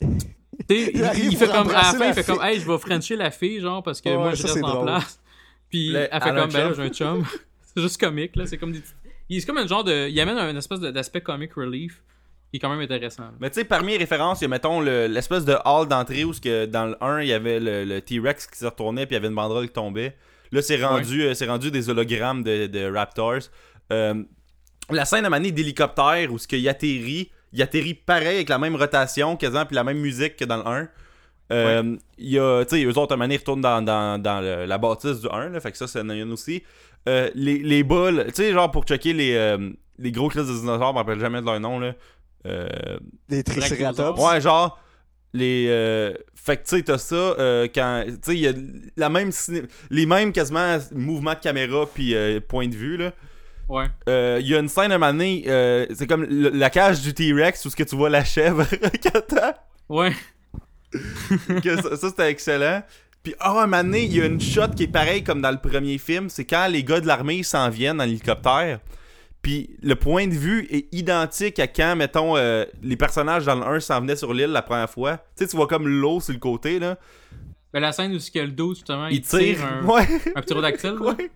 Il, fait comme, à la fin, la il fait comme, hey, je vais frencher la fille, genre, parce que moi, je reste en drôle. place. Puis Le- elle fait comme, ben j'ai un chum. c'est juste comique, là. C'est comme des petits- Il est comme un genre de. Il amène un espèce d'aspect comic relief qui est quand même intéressant. là. Mais tu sais, parmi les références, il y a, mettons, le- l'espèce de hall d'entrée où ce que dans le 1, il y avait le, le T-Rex qui se retournait puis il y avait une banderole qui tombait. Là, c'est rendu, euh, c'est rendu des hologrammes de, de Raptors. Euh, la scène à maner d'hélicoptère où ce qu'il atterrit, il atterrit pareil avec la même rotation quasiment puis la même musique que dans le 1. Euh, Il y a, tu sais, eux autres, à ils retournent dans, dans, dans le- la bâtisse du 1, là, fait que ça, c'est une aussi. Euh, les, les balles, tu sais, genre pour checker les, euh, les gros classes de dinosaures, je me rappelle jamais de leur nom, là. Euh, Des triceratops. Ouais, genre les euh, fait que tu sais t'as ça euh, quand tu sais il y a la même ciné- les mêmes quasiment mouvements de caméra puis euh, point de vue là. Ouais. Euh, Il y a une scène à un moment donné, euh, c'est comme le- la cage du T-Rex où ce que tu vois la chèvre qui attend. Ouais. Que ça, ça, c'était excellent. Puis ah, un moment donné, il y a une shot qui est pareille comme dans le premier film, c'est quand les gars de l'armée s'en viennent en hélicoptère. Puis le point de vue est identique à quand, mettons, euh, les personnages dans le 1 s'en venaient sur l'île la première fois. Tu sais, tu vois comme l'eau sur le côté, là. Ben, la scène où y a le dos, justement, il, Il tire. tire un, Ouais. un pterodactyle. ouais.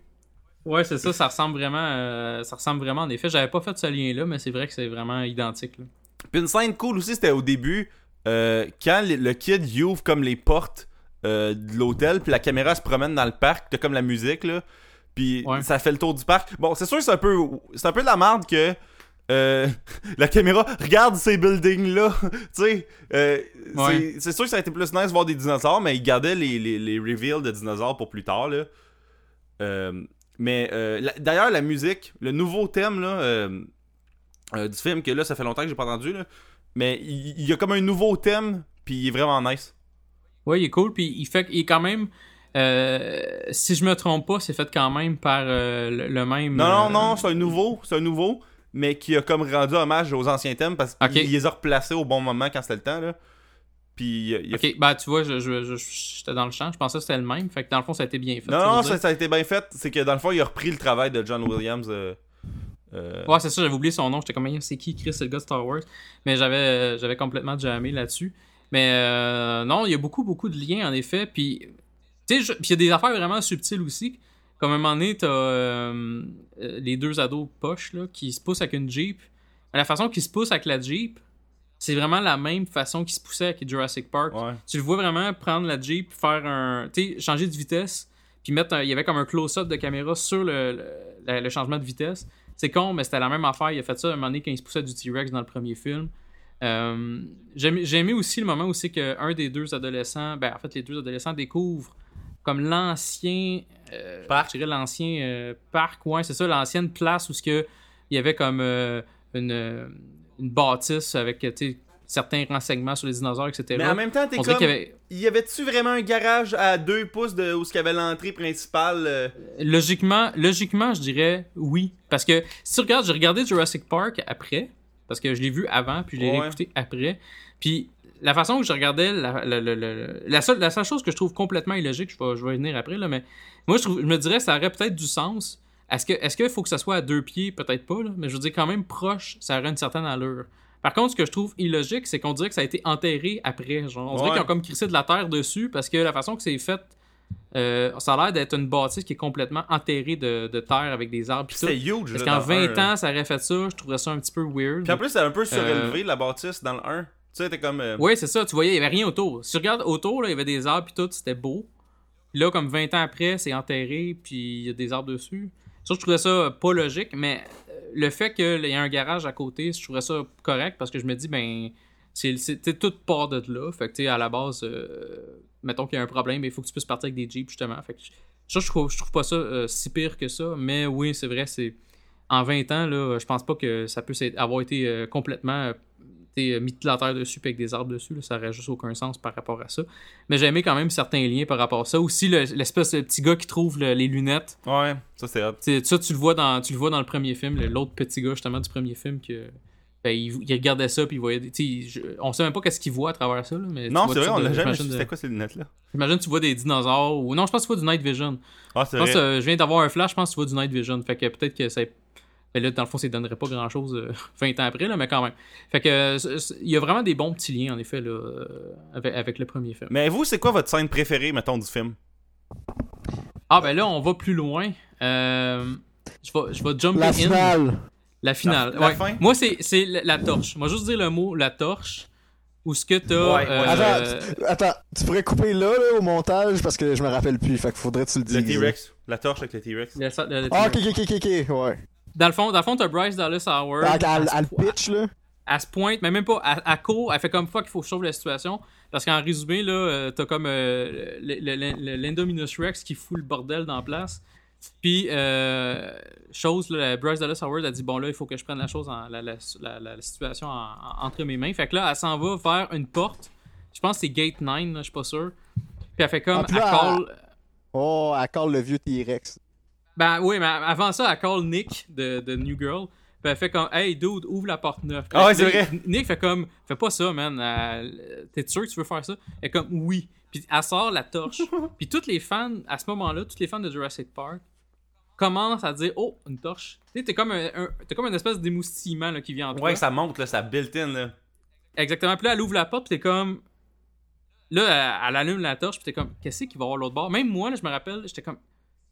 Ouais, c'est ça, ça ressemble vraiment. euh, ça ressemble vraiment en effet. J'avais pas fait ce lien-là, mais c'est vrai que c'est vraiment identique. là. Puis une scène cool aussi, c'était au début, euh, quand le, kid il ouvre comme les portes euh, de l'hôtel, puis la caméra se promène dans le parc, t'as comme la musique, là. Puis Ouais. ça fait le tour du parc. Bon, c'est sûr que c'est un peu, c'est un peu de la merde que euh, la caméra regarde ces buildings-là. tu sais, euh, Ouais. c'est- sûr que ça a été plus nice de voir des dinosaures, mais ils gardaient les, les, les reveals de dinosaures pour plus tard, là. Euh, mais d'ailleurs, la musique, le nouveau thème, là. du film que là ça fait longtemps que j'ai pas entendu là. mais il, il y a comme un nouveau thème puis il est vraiment nice Ouais, il est cool, puis il fait il est quand même. Euh, si je me trompe pas, c'est fait quand même par euh, le, le même. non non euh, non c'est un nouveau c'est un nouveau mais qui a comme rendu hommage aux anciens thèmes parce qu'il les a replacés au bon moment quand c'était le temps là puis il- il a- Ok, bah tu vois, je, je, je- j'étais dans le champ, je pensais que c'était le même, fait que dans le fond ça a été bien fait. non ça non ça, a été bien fait c'est que dans le fond il a repris le travail de John Williams euh, euh, Ouais, c'est ça, j'avais oublié son nom, j'étais comme, c'est qui Chris, c'est le gars de Star Wars? Mais j'avais, j'avais complètement jammé là-dessus. Mais euh, non, il y a beaucoup, beaucoup de liens en effet, puis tu sais, je- puis il y a des affaires vraiment subtiles aussi. Comme à un moment donné, t'as euh, euh, les deux ados poches là, qui se poussent avec une Jeep. La façon qu'ils se poussent avec la Jeep, c'est vraiment la même façon qu'ils se poussaient avec Jurassic Park. ouais Tu le vois vraiment prendre la Jeep, faire un. Tu sais, changer de vitesse, puis mettre. un- Il y avait comme un close-up de caméra sur le, le, changement de vitesse. C'est con, mais c'était la même affaire. Il a fait ça un moment donné quand il se poussait du T-Rex dans le premier film. Euh, J'ai j'ai aimé aussi le moment où c'est qu'un des deux adolescents, ben en fait les deux adolescents découvrent comme l'ancien euh, Parc. je dirais l'ancien euh, parc, ouais, c'est ça, l'ancienne place où ce que il y avait comme euh, une, une bâtisse avec certains renseignements sur les dinosaures, etc. Mais en même temps, t'es comme. qu'il y avait Y avait-tu vraiment un garage à deux pouces de où ce qu'il y avait l'entrée principale logiquement, logiquement, je dirais oui. Parce que si tu regardes, j'ai regardé Jurassic Park après, parce que je l'ai vu avant, puis je l'ai Ouais. réécouté après. Puis la façon que je regardais, la, la, la, la- seule, la seule chose que je trouve complètement illogique, je vais, je vais y venir après, là, mais moi, je, trouve, je me dirais que ça aurait peut-être du sens. Est-ce qu'il faut que ça soit à deux pieds? Peut-être pas, là, mais je veux dire, quand même proche, ça aurait une certaine allure. Par contre, ce que je trouve illogique, c'est qu'on dirait que ça a été enterré après. Genre, on dirait qu'ils ont comme crissé de la terre dessus parce que la façon que c'est fait, euh, ça a l'air d'être une bâtisse qui est complètement enterrée de, de terre avec des arbres. C'était huge. Parce qu'en dans le 20 un, ans, ça aurait fait ça, je trouverais ça un petit peu weird. Puis en plus, c'était un peu Euh, surélevé, la bâtisse, dans le 1. Comme. euh, Oui, c'est ça, tu voyais, il y avait rien autour. Si tu regardes autour, là, il y avait des arbres puis tout, c'était beau. Puis là, comme 20 ans après, c'est enterré puis il y a des arbres dessus. Ça, je trouvais ça pas logique, mais euh, le fait qu'il y ait un garage à côté, je trouverais ça correct parce que je me dis, ben, c'est toute part de là. Fait que, tu sais, à la base, euh, mettons qu'il y a un problème, il faut que tu puisses partir avec des Jeeps, justement. Fait que ça, je trouve, je trouve pas ça euh, si pire que ça, mais oui, c'est vrai, c'est. En 20 ans, là, je pense pas que ça être- avoir été complètement euh, t'sais, mis de la terre dessus avec des arbres dessus. là, ça aurait juste aucun sens par rapport à ça. Mais j'ai aimé quand même certains liens par rapport à ça. Aussi, le- l'espèce de petit gars qui trouve le- les lunettes. Ouais, ça c'est hot. Ça, tu le vois dans, tu le vois dans le premier film, l'autre petit gars justement du premier film que. Ben, il, il regardait ça puis il voyait. je- on sait même pas qu'est-ce qu'il voit à travers ça. Là, mais Non, c'est vrai, on l'a jamais c'était quoi ces lunettes-là? J'imagine que tu vois des dinosaures ou. Non, je pense que tu vois du Night Vision. Ah, c'est vrai. que je viens d'avoir un flash, je pense que tu vois du Night Vision. Fait que peut-être que ça. Ben là, dans le fond, ça ne donnerait pas grand chose 20 ans après, là, mais quand même. Fait que euh, il y a vraiment des bons petits liens, en effet, là, euh, avec, avec le premier film. Mais vous, c'est quoi votre scène préférée, mettons, du film? Ah, ben là, on va plus loin. Euh, je vais, je vais jumper La in. finale. La finale. La- la ouais. fin? Moi, c'est c'est la, la torche. Moi, juste dire le mot la torche. Ou ce que t'as. Ouais, ouais. euh, Attends, tu- attends, tu pourrais couper là, là, au montage parce que je me rappelle plus. Fait qu'il faudrait que tu le dises. Le T-Rex. La torche avec le T-Rex. Ah, ok, ok, ok, ok, ok, ouais. Dans le fond, dans le fond, t'as Bryce Dallas Howard. Elle, à pitch, là. elle se pointe, mais même pas, elle court, elle fait comme fuck, il faut que je sauve la situation. Parce qu'en résumé, là, euh, t'as comme euh, l'Indominus Rex qui fout le bordel dans la place. Puis, euh, chose, là, Bryce Dallas Howard a dit bon, là, il faut que je prenne la chose, en, la, la, la- la- la situation en- en- entre mes mains. Fait que là, elle s'en va vers une porte. Je pense que c'est Gate 9, là, je suis pas sûr. Puis elle fait comme, Ah, elle là, call. Oh, elle colle le vieux T-Rex. Ben oui, mais avant ça, elle call Nick de, de New Girl. Puis elle fait comme Hey dude, ouvre la porte neuve. Ah ouais, c'est vrai. Nick fait comme Fais pas ça, man. Euh, T'es sûr que tu veux faire ça? Elle est comme Oui. Puis elle sort la torche. Puis tous les fans, à ce moment-là, tous les fans de Jurassic Park commencent à dire Oh, une torche. Tu sais, t'es comme un, comme une espèce d'émoustillement qui vient en toi. Ouais, ça monte, là, ça built-in, là. Exactement. Puis là, elle ouvre la porte, puis t'es comme. Là, elle, elle allume la torche, puis t'es comme, qu'est-ce qu'il va y avoir l'autre bord? Même moi, là, je me rappelle, j'étais comme,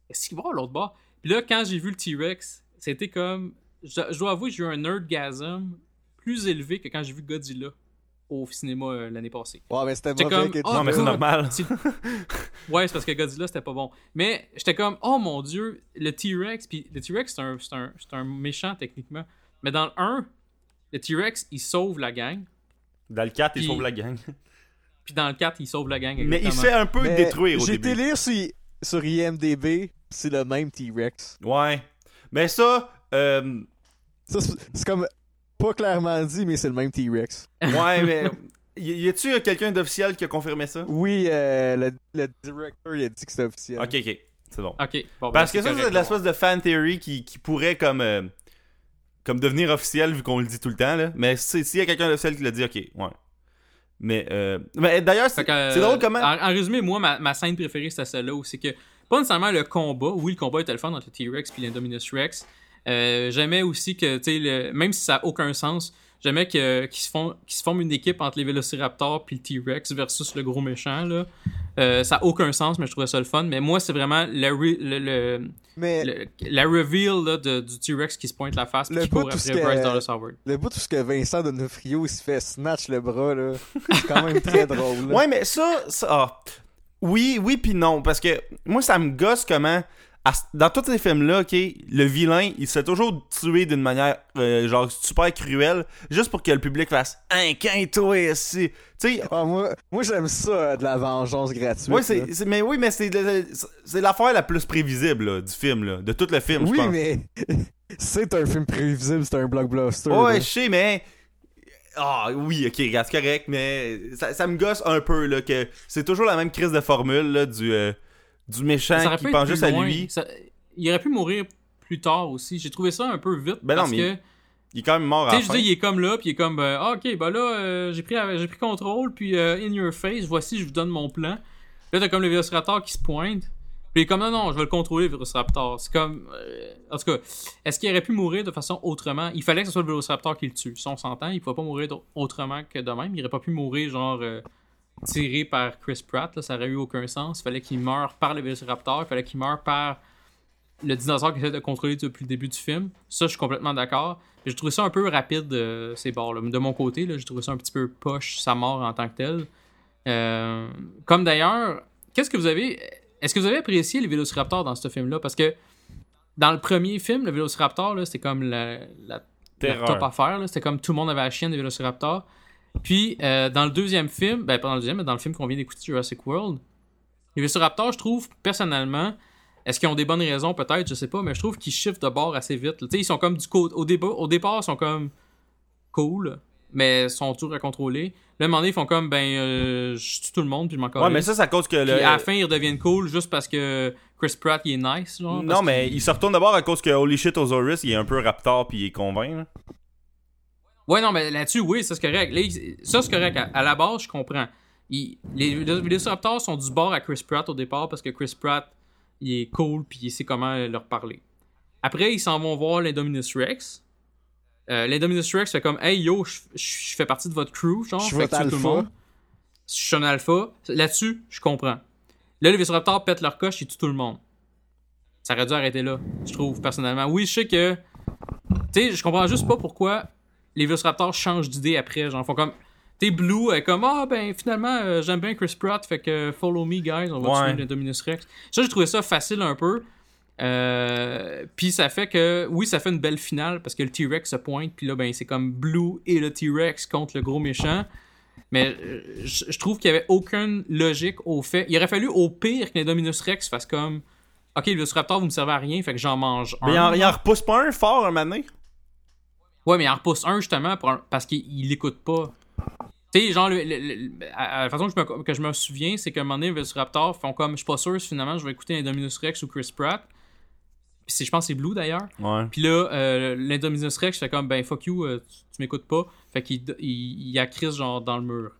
qu'est-ce qu'il va à l'autre bord? Puis là, quand j'ai vu le T-Rex, c'était comme. Je, je dois avouer, j'ai eu un nerdgasm plus élevé que quand j'ai vu Godzilla au cinéma euh, l'année passée. Ouais, mais c'était J'étais mauvais comme, que oh, non, mais c'est normal. Ouais, c'est parce que Godzilla, c'était pas bon. Mais j'étais comme, oh mon dieu, le T-Rex, puis le T-Rex, c'est un, c'est un, c'est un méchant techniquement. Mais dans le 1, le T-Rex, il sauve la gang. Dans le 4, il sauve la gang. Puis dans le 4, il sauve la gang. Mais il exactement. se fait un peu Mais détruire au J'ai début. été lire sur, sur IMDB, c'est le même T-Rex. Ouais. Mais ça, euh, Ça, c'est comme pas clairement dit, mais c'est le même T-Rex. ouais, mais. Y a-tu quelqu'un d'officiel qui a confirmé ça? Oui, euh, le, le directeur il a dit que c'était officiel. Ok, ok. C'est bon. Ok, bon, Parce ben, que ça, c'est de l'espèce de fan theory qui, qui pourrait comme. euh, comme devenir officiel vu qu'on le dit tout le temps, là. Mais si- s'il y a quelqu'un d'officiel qui l'a dit, ok, ouais. Mais, euh, mais d'ailleurs, c'est que, euh, c'est drôle comment. En, en résumé, moi, ma, ma scène préférée, c'était celle-là où c'est que, pas nécessairement le combat, oui, le combat était le fun entre le T-Rex et l'Indominus Rex. Euh, j'aimais aussi que, tu sais, le- même si ça n'a aucun sens, j'aimais que- qu'ils se, font- qu'ils se forment une équipe entre les Vélociraptors puis le T-Rex versus le gros méchant, là. Euh, ça n'a aucun sens, mais je trouvais ça le fun. Mais moi, c'est vraiment le, re- le- le- Mais le- la reveal là, de- du T-Rex qui se pointe la face qui bout court après ce que- Bryce Dallas Howard. le bout où ce que Vincent D'Onofrio il se fait snatch le bras, là, c'est quand même très drôle. là. Ouais, mais ça, ça ah. Oui, oui, puis non, parce que moi, ça me gosse comment à- dans tous ces films-là, ok, le vilain, il se fait toujours tuer d'une manière euh, genre super cruelle, juste pour que le public fasse un toi ici. Tu sais, Ah, moi, moi j'aime ça, euh, de la vengeance gratuite. c'est, c'est- mais oui, mais c'est, c'est l'affaire la plus prévisible là, du film, là, de tout le film, je Oui, pense. mais c'est un film prévisible, c'est un blockbuster. Ouais, je sais, mais. Ah, oui, ok, c'est correct, mais ça, ça me gosse un peu, là, que c'est toujours la même crise de formule, là, du, euh, du méchant qui pense juste à lui. Ça- Il aurait pu mourir plus tard aussi. J'ai trouvé ça un peu vite. Ben non, parce mais que, Il est quand même mort à tu sais, je dis, il est comme là, puis il est comme, ben, ah, ok, ben là, euh, j'ai pris, j'ai pris contrôle, puis euh, in your face, voici, je vous donne mon plan. Là, t'as comme le Vélociraptor qui se pointe. Puis comme, non, non, je vais le contrôler, le Vélociraptor. C'est comme. euh, en tout cas, est-ce qu'il aurait pu mourir de façon autrement? Il fallait que ce soit le Vélociraptor qui le tue. Si on s'entend, il pouvait pas mourir autrement que de même. Il aurait pas pu mourir, genre, euh, tiré par Chris Pratt. Ça aurait eu aucun sens. Il fallait qu'il meure par le Vélociraptor. Il fallait qu'il meure par le dinosaure qui essaie de contrôler depuis le début du film. Ça, je suis complètement d'accord. J'ai trouvé ça un peu rapide, euh, ces bords-là. De mon côté, j'ai trouvé ça un petit peu poche, sa mort en tant que telle. Comme d'ailleurs, qu'est-ce que vous avez. Est-ce que vous avez apprécié les Vélociraptors dans ce film-là? Parce que dans le premier film, le Vélociraptor, c'était comme la, la, top affaire. C'était comme tout le monde avait la chienne des Vélociraptors. Puis, euh, dans le deuxième film, ben pas dans le deuxième, mais dans le film qu'on vient d'écouter, Jurassic World, les Vélociraptors, je trouve, personnellement, est-ce qu'ils ont des bonnes raisons, peut-être, je sais pas, mais je trouve qu'ils shiftent de bord assez vite. ils sont comme du côté. Au, au départ, ils sont comme cool, mais sont durs à contrôler. Là, à un moment donné, ils font comme, ben, euh, je tue tout le monde, puis je m'en Ouais, mais ça, c'est à cause que Puis le. à la fin, ils redeviennent cool juste parce que Chris Pratt, il est nice, genre. non, mais il se retourne d'abord à cause que Holy Shit Osiris, il est un peu raptor puis il est convainc. là. Ouais, non, mais là-dessus, oui, ça c'est correct. Ça c'est correct. À, à la base, je comprends. Il- les Vélociraptors sont du bord à Chris Pratt au départ parce que Chris Pratt, il est cool puis il sait comment leur parler. Après, ils s'en vont voir l'Indominus Rex. Euh, L'Indominus Rex fait comme Hey yo, je je fais partie de votre crew, genre, Je fait que tue tout le monde. Je suis un alpha. Là-dessus, je comprends. Là, les Vélociraptors pètent leur coche et tuent tout le monde. Ça aurait dû arrêter là, je trouve, personnellement. Oui, je sais que. Tu sais, je comprends juste pas pourquoi les Velociraptors changent d'idée après. Genre, font comme. T'es Blue, elle est comme Ah, ben finalement, euh, j'aime bien Chris Pratt, fait que follow me, guys, on va Ouais. tuer l'Indominus Rex. Ça, j'ai trouvé ça facile un peu. Euh, puis ça fait que, oui, ça fait une belle finale parce que le T-Rex se pointe, puis là, ben, c'est comme Blue et le T-Rex contre le gros méchant. Mais euh, je je trouve qu'il y avait aucune logique au fait. Il aurait fallu au pire que l'Indominus Rex fasse comme Ok, le Velociraptor, vous me servez à rien, fait que j'en mange un. Mais il en, il en repousse pas un fort un moment donné? Ouais, mais il en repousse un justement pour un- parce qu'il il l'écoute pas. Tu sais, genre, le- le- le- à- à la façon que je me, que je me souviens, c'est qu'à un moment donné, les Velociraptors font comme, je suis pas sûr si finalement je vais écouter Indominus Rex ou Chris Pratt. Puis c'est- je pense que c'est Blue d'ailleurs. Ouais. Puis là, euh, l'Indominus Rex fait comme, ben fuck you, euh, tu, tu m'écoutes pas. Fait qu'il il, il a Chris genre dans le mur.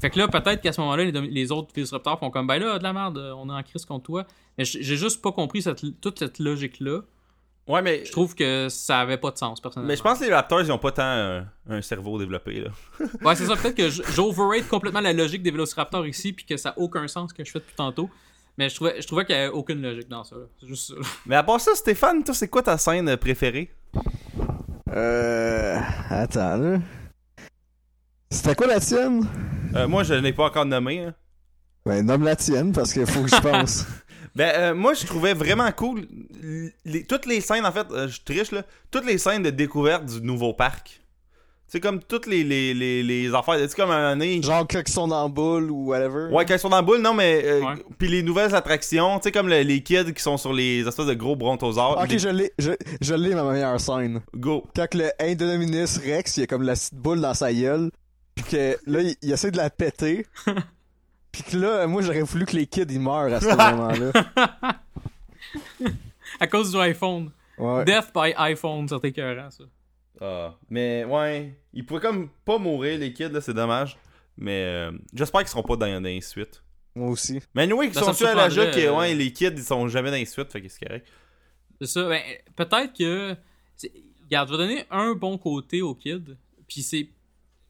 Fait que là, peut-être qu'à ce moment-là, les, autres Velociraptors font comme, ben là, de la merde, euh, on est en crise contre toi. Mais j'ai juste pas compris cette, toute cette logique-là. Ouais, mais. Je trouve que ça avait pas de sens, personnellement. Mais je pense que les Raptors, ils ont pas tant euh, un cerveau développé, là. Ouais, c'est ça. Peut-être que j'overrate complètement la logique des Vélociraptors ici, puis que ça n'a aucun sens que je fais depuis tantôt. Mais je trouvais, je trouvais qu'il n'y avait aucune logique dans ça. là. C'est juste ça. là. Mais à part ça, Stéphane, toi, c'est quoi ta scène euh, préférée? Euh. Attends, là. C'était quoi la tienne? Euh, moi, je l'ai pas encore nommé. hein. Ben, nomme la tienne parce qu'il faut que je pense. Ben, euh, moi, je trouvais vraiment cool les- toutes les scènes, en fait, euh, je triche, là, toutes les scènes de découverte du nouveau parc. C'est comme toutes les, les, les, les affaires. C'est comme un année. Genre quand ils sont dans la boule ou whatever. Ouais, quand ils sont dans la boule, non, mais. euh, Ouais. Puis les nouvelles attractions, tu sais, comme le- les kids qui sont sur les espèces de gros brontosaures. Ok, Les- je l'ai, je, je l'ai ma meilleure scène. Go. Quand le Indominus Rex, il a comme la petite boule dans sa gueule, puis que là, il, il essaie de la péter. puis que là, moi, j'aurais voulu que les kids, ils meurent à ce moment-là. À cause du iPhone. Ouais. Death by iPhone, c'était écœurant, ça. Ah, mais ouais, ils pourraient comme pas mourir, les kids, là, c'est dommage. Mais euh, j'espère qu'ils seront pas dans, dans les suites. Moi aussi. Mais anyway, ils Ben, sont me à la jeu surprendrait, que euh, ouais, les kids, ils sont jamais dans les suites, fait que c'est correct. C'est ça. Ben, peut-être que. Regarde, je vais donner un bon côté au kid. Puis c'est.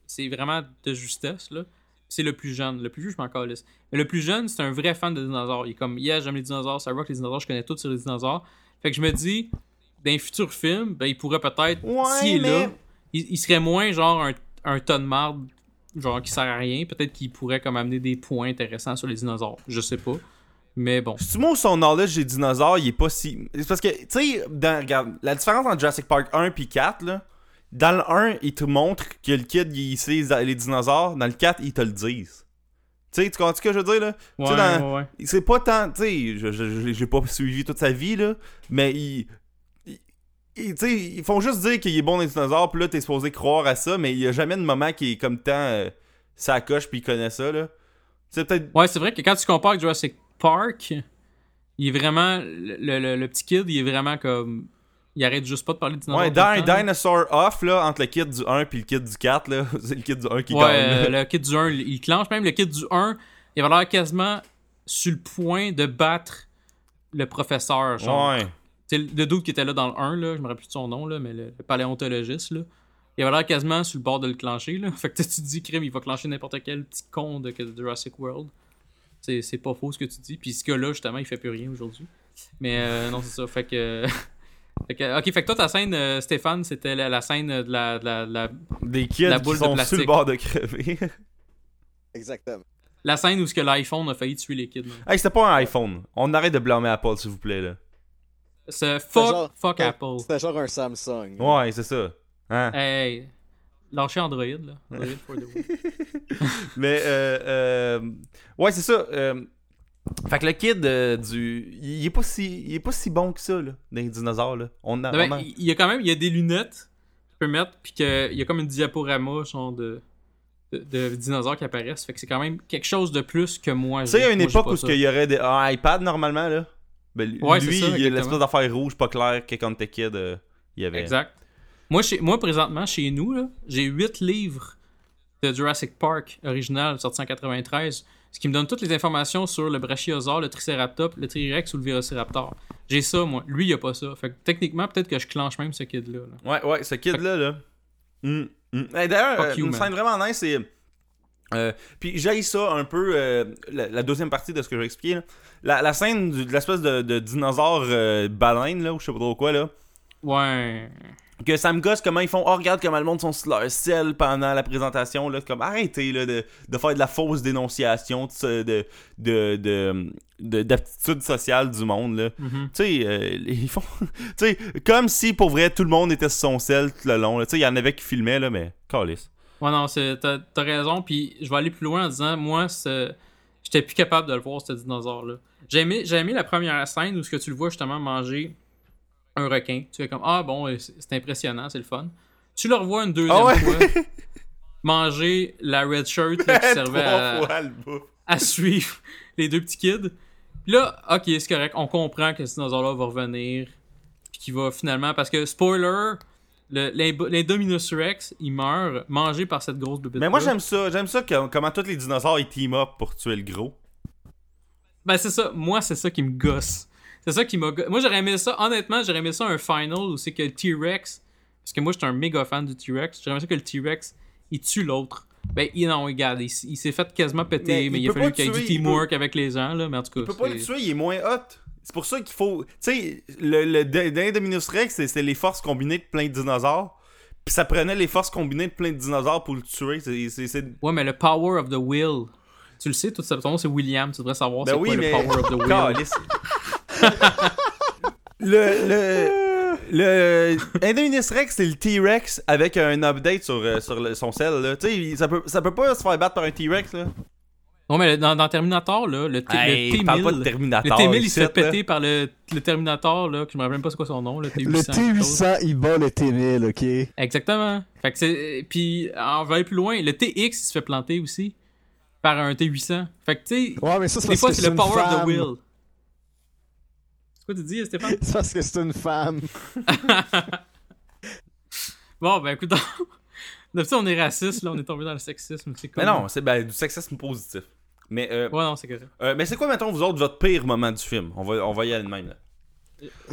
C'est vraiment de justesse, là. C'est le plus jeune. Le plus vieux, je m'en calisse. Mais le plus jeune, c'est un vrai fan de dinosaures. Il est comme, yeah, j'aime les dinosaures, ça rock les dinosaures, je connais tout sur les dinosaures. Fait que je me dis, dans un futur film, ben, il pourrait peut-être, Ouais, s'il est mais- là, il, il serait moins genre un, un tas de marde, genre qui sert à rien. Peut-être qu'il pourrait comme amener des points intéressants sur les dinosaures. Je sais pas. Mais bon. C'est moi son knowledge des dinosaures, il est pas si. C'est parce que, tu sais, regarde, la différence entre Jurassic Park 1 et 4, là, dans le 1, ils te montrent que le kid, il sait les- dinosaures. Dans le 4, ils te le disent. Tu sais, tu comprends ce que je veux dire, là? Ouais, sais, dans- ouais, ouais. C'est pas tant. Tu sais, je, je, pas suivi toute sa vie, là, mais ils. Ils- ils- font juste dire qu'il est bon dans les dinosaures, puis là, t'es supposé croire à ça, mais il y a jamais de moment qui est comme tant. Euh, ça coche, puis il connaît ça, là. C'est peut-être. Ouais, c'est vrai que quand tu compares avec Jurassic Park, il est vraiment. Le, le- le petit kid, il est vraiment comme. Il arrête juste pas de parler de dinosaures. Ouais, Di- temps. Dinosaur Off, là, entre le kid du 1 puis le kid du 4, là. C'est le kid du 1 qui Ouais, gagne. le kid du 1, il il clenche même. Le kid du 1, il va l'air quasiment sur le point de battre le professeur. Genre. Ouais. Le dude qui était là dans le 1, là, je me rappelle plus de son nom, là, mais le, le paléontologiste, là. Il avait l'air quasiment sur le bord de le clencher, là. Fait que tu te dis, crime, il va clencher n'importe quel petit con de, de Jurassic World. C'est c'est pas faux ce que tu dis. Puis ce gars-là, justement, il fait plus rien aujourd'hui. Mais euh, non, c'est ça. Fait que. fait que- ok, fait que toi, ta scène, euh, Stéphane, c'était la, la scène de la, de la, de la, Des kids La qui boule de sont sur plastique. le bord de crever. Exactement. la scène où ce que l'iPhone a failli tuer les kids. hey, c'était pas un iPhone. On arrête de blâmer Apple, s'il vous plaît, là. C'est fuck, genre- fuck Apple. C'était genre un Samsung. Ouais, c'est ça. Hein? Hey, lâchez Android, là. Android for the. Mais, euh, euh, ouais, c'est ça. euh, fait que le kid euh, du. Il est, pas si, il est pas si bon que ça, là, dans les dinosaures, là. On a, Ben, on a- il y a quand même il y a des lunettes que tu peux mettre puis que il y a comme une diaporama genre de de, de dinosaures qui apparaissent fait que c'est quand même quelque chose de plus que moi Tu sais, il y a une époque où il y aurait des, un iPad normalement, là. Ben, lui, Ouais, c'est ça, il y a l'espèce d'affaire rouge pas clair que quand t'es kid, euh, il y avait. exact moi chez moi présentement chez nous j'ai 8 livres de Jurassic Park original sorti en 93 ce qui me donne toutes les informations sur le brachiosaure, le triceratops, le T-Rex ou le Vélociraptor. J'ai ça, moi. Lui, il a pas ça. Fait que techniquement, peut-être que je clenche même ce kid-là. là. Ouais, ouais, ce kid-là, là. Hum. Hey, D'ailleurs, euh, une man. scène vraiment nice, c'est. Euh, puis j'ai ça un peu, euh, la, la deuxième partie de ce que j'ai expliqué. Là. La, la scène du- de l'espèce de, de dinosaure euh, baleine, là, ou je sais pas trop quoi, là. Ouais. Que ça me gosse comment ils font. Oh, regarde comment le monde sont sur leur sel pendant la présentation. Là. Comme arrêtez là, de, de faire de la fausse dénonciation de, de, de, de, de- d'aptitude sociale du monde. Là. Mhm. Tu sais, euh, ils font. tu sais, comme si pour vrai tout le monde était sur son sel tout le long. Tu sais, il y en avait qui filmaient, là, mais. Calice. Ouais, non, t'as t'as raison. Puis je vais aller plus loin en disant, moi, j'étais plus capable de le voir, ce dinosaure-là. J'ai aimé, j'ai aimé la première scène où ce que tu le vois justement manger un requin. Tu fais comme, ah bon, euh, c'est impressionnant, c'est le fun. Tu le revois une deuxième Ah ouais? fois manger la red shirt là, qui servait à, à suivre les deux petits kids. Puis là, ok, c'est correct, on comprend que ce dinosaure-là va revenir. Puis qu'il va finalement. Parce que, spoiler, l'Indominus Rex, il meurt mangé par cette grosse bébête. Mais moi j'aime ça. J'aime ça que- comment tous les dinosaures ils team up pour tuer le gros. Ben, c'est ça. Moi, c'est ça qui me gosse. C'est ça qui m'a. Moi, j'aurais aimé ça. Honnêtement, j'aurais aimé ça un final où c'est que le T-Rex. Parce que moi, j'étais un méga fan du T-Rex. J'aurais aimé ça que le T-Rex, il tue l'autre. Ben, il, non, regarde, il, il s'est fait quasiment péter, Mais mais, il il a peut fallu qu'il y ait du il teamwork avec les gens, là. Mais en tout cas. Tu peux pas le tuer, il est moins hot. C'est pour ça qu'il faut. Tu sais, le, le Rex, c'est les forces combinées de plein de dinosaures. Puis ça prenait les forces combinées de plein de dinosaures pour le tuer. C'est. Ouais, mais le power of the will. Tu le sais, tout nom, c'est William. Tu devrais savoir Ben c'est oui, quoi mais. le power of the will. Le. le... Le Indominus Rex, c'est le T-Rex avec un update sur, euh, sur le- son cell. Là. Tu sais, il- ça peut, ça peut pas se faire battre par un T-Rex. Là. Non, mais dans, dans Terminator, là, le, T- Hey, le T-1000. parle pas de Le Terminator. T-1000, il se fait péter par le, le Terminator, là, que je me rappelle même pas c'est quoi son nom, le T-800. Le quelque chose. T800, il bat le T1000, ok? Exactement. Fait que c'est. Puis, on va aller plus loin. Le TX, il se fait planter aussi par un T800. Fait que, tu sais, Ouais, mais ça, c'est des parce fois, que c'est le une power of the femme. will. C'est quoi tu dis, Stéphane? C'est parce que c'est une femme. bon, ben, écoute, d'habitude, on est raciste, là, on est tombé dans le sexisme. C'est Mais comme- non, c'est ben, du sexisme positif. Mais, euh, Ouais, non, c'est correct. euh, mais c'est quoi, mettons, vous autres, votre pire moment du film? On va, on va y aller de même. Là.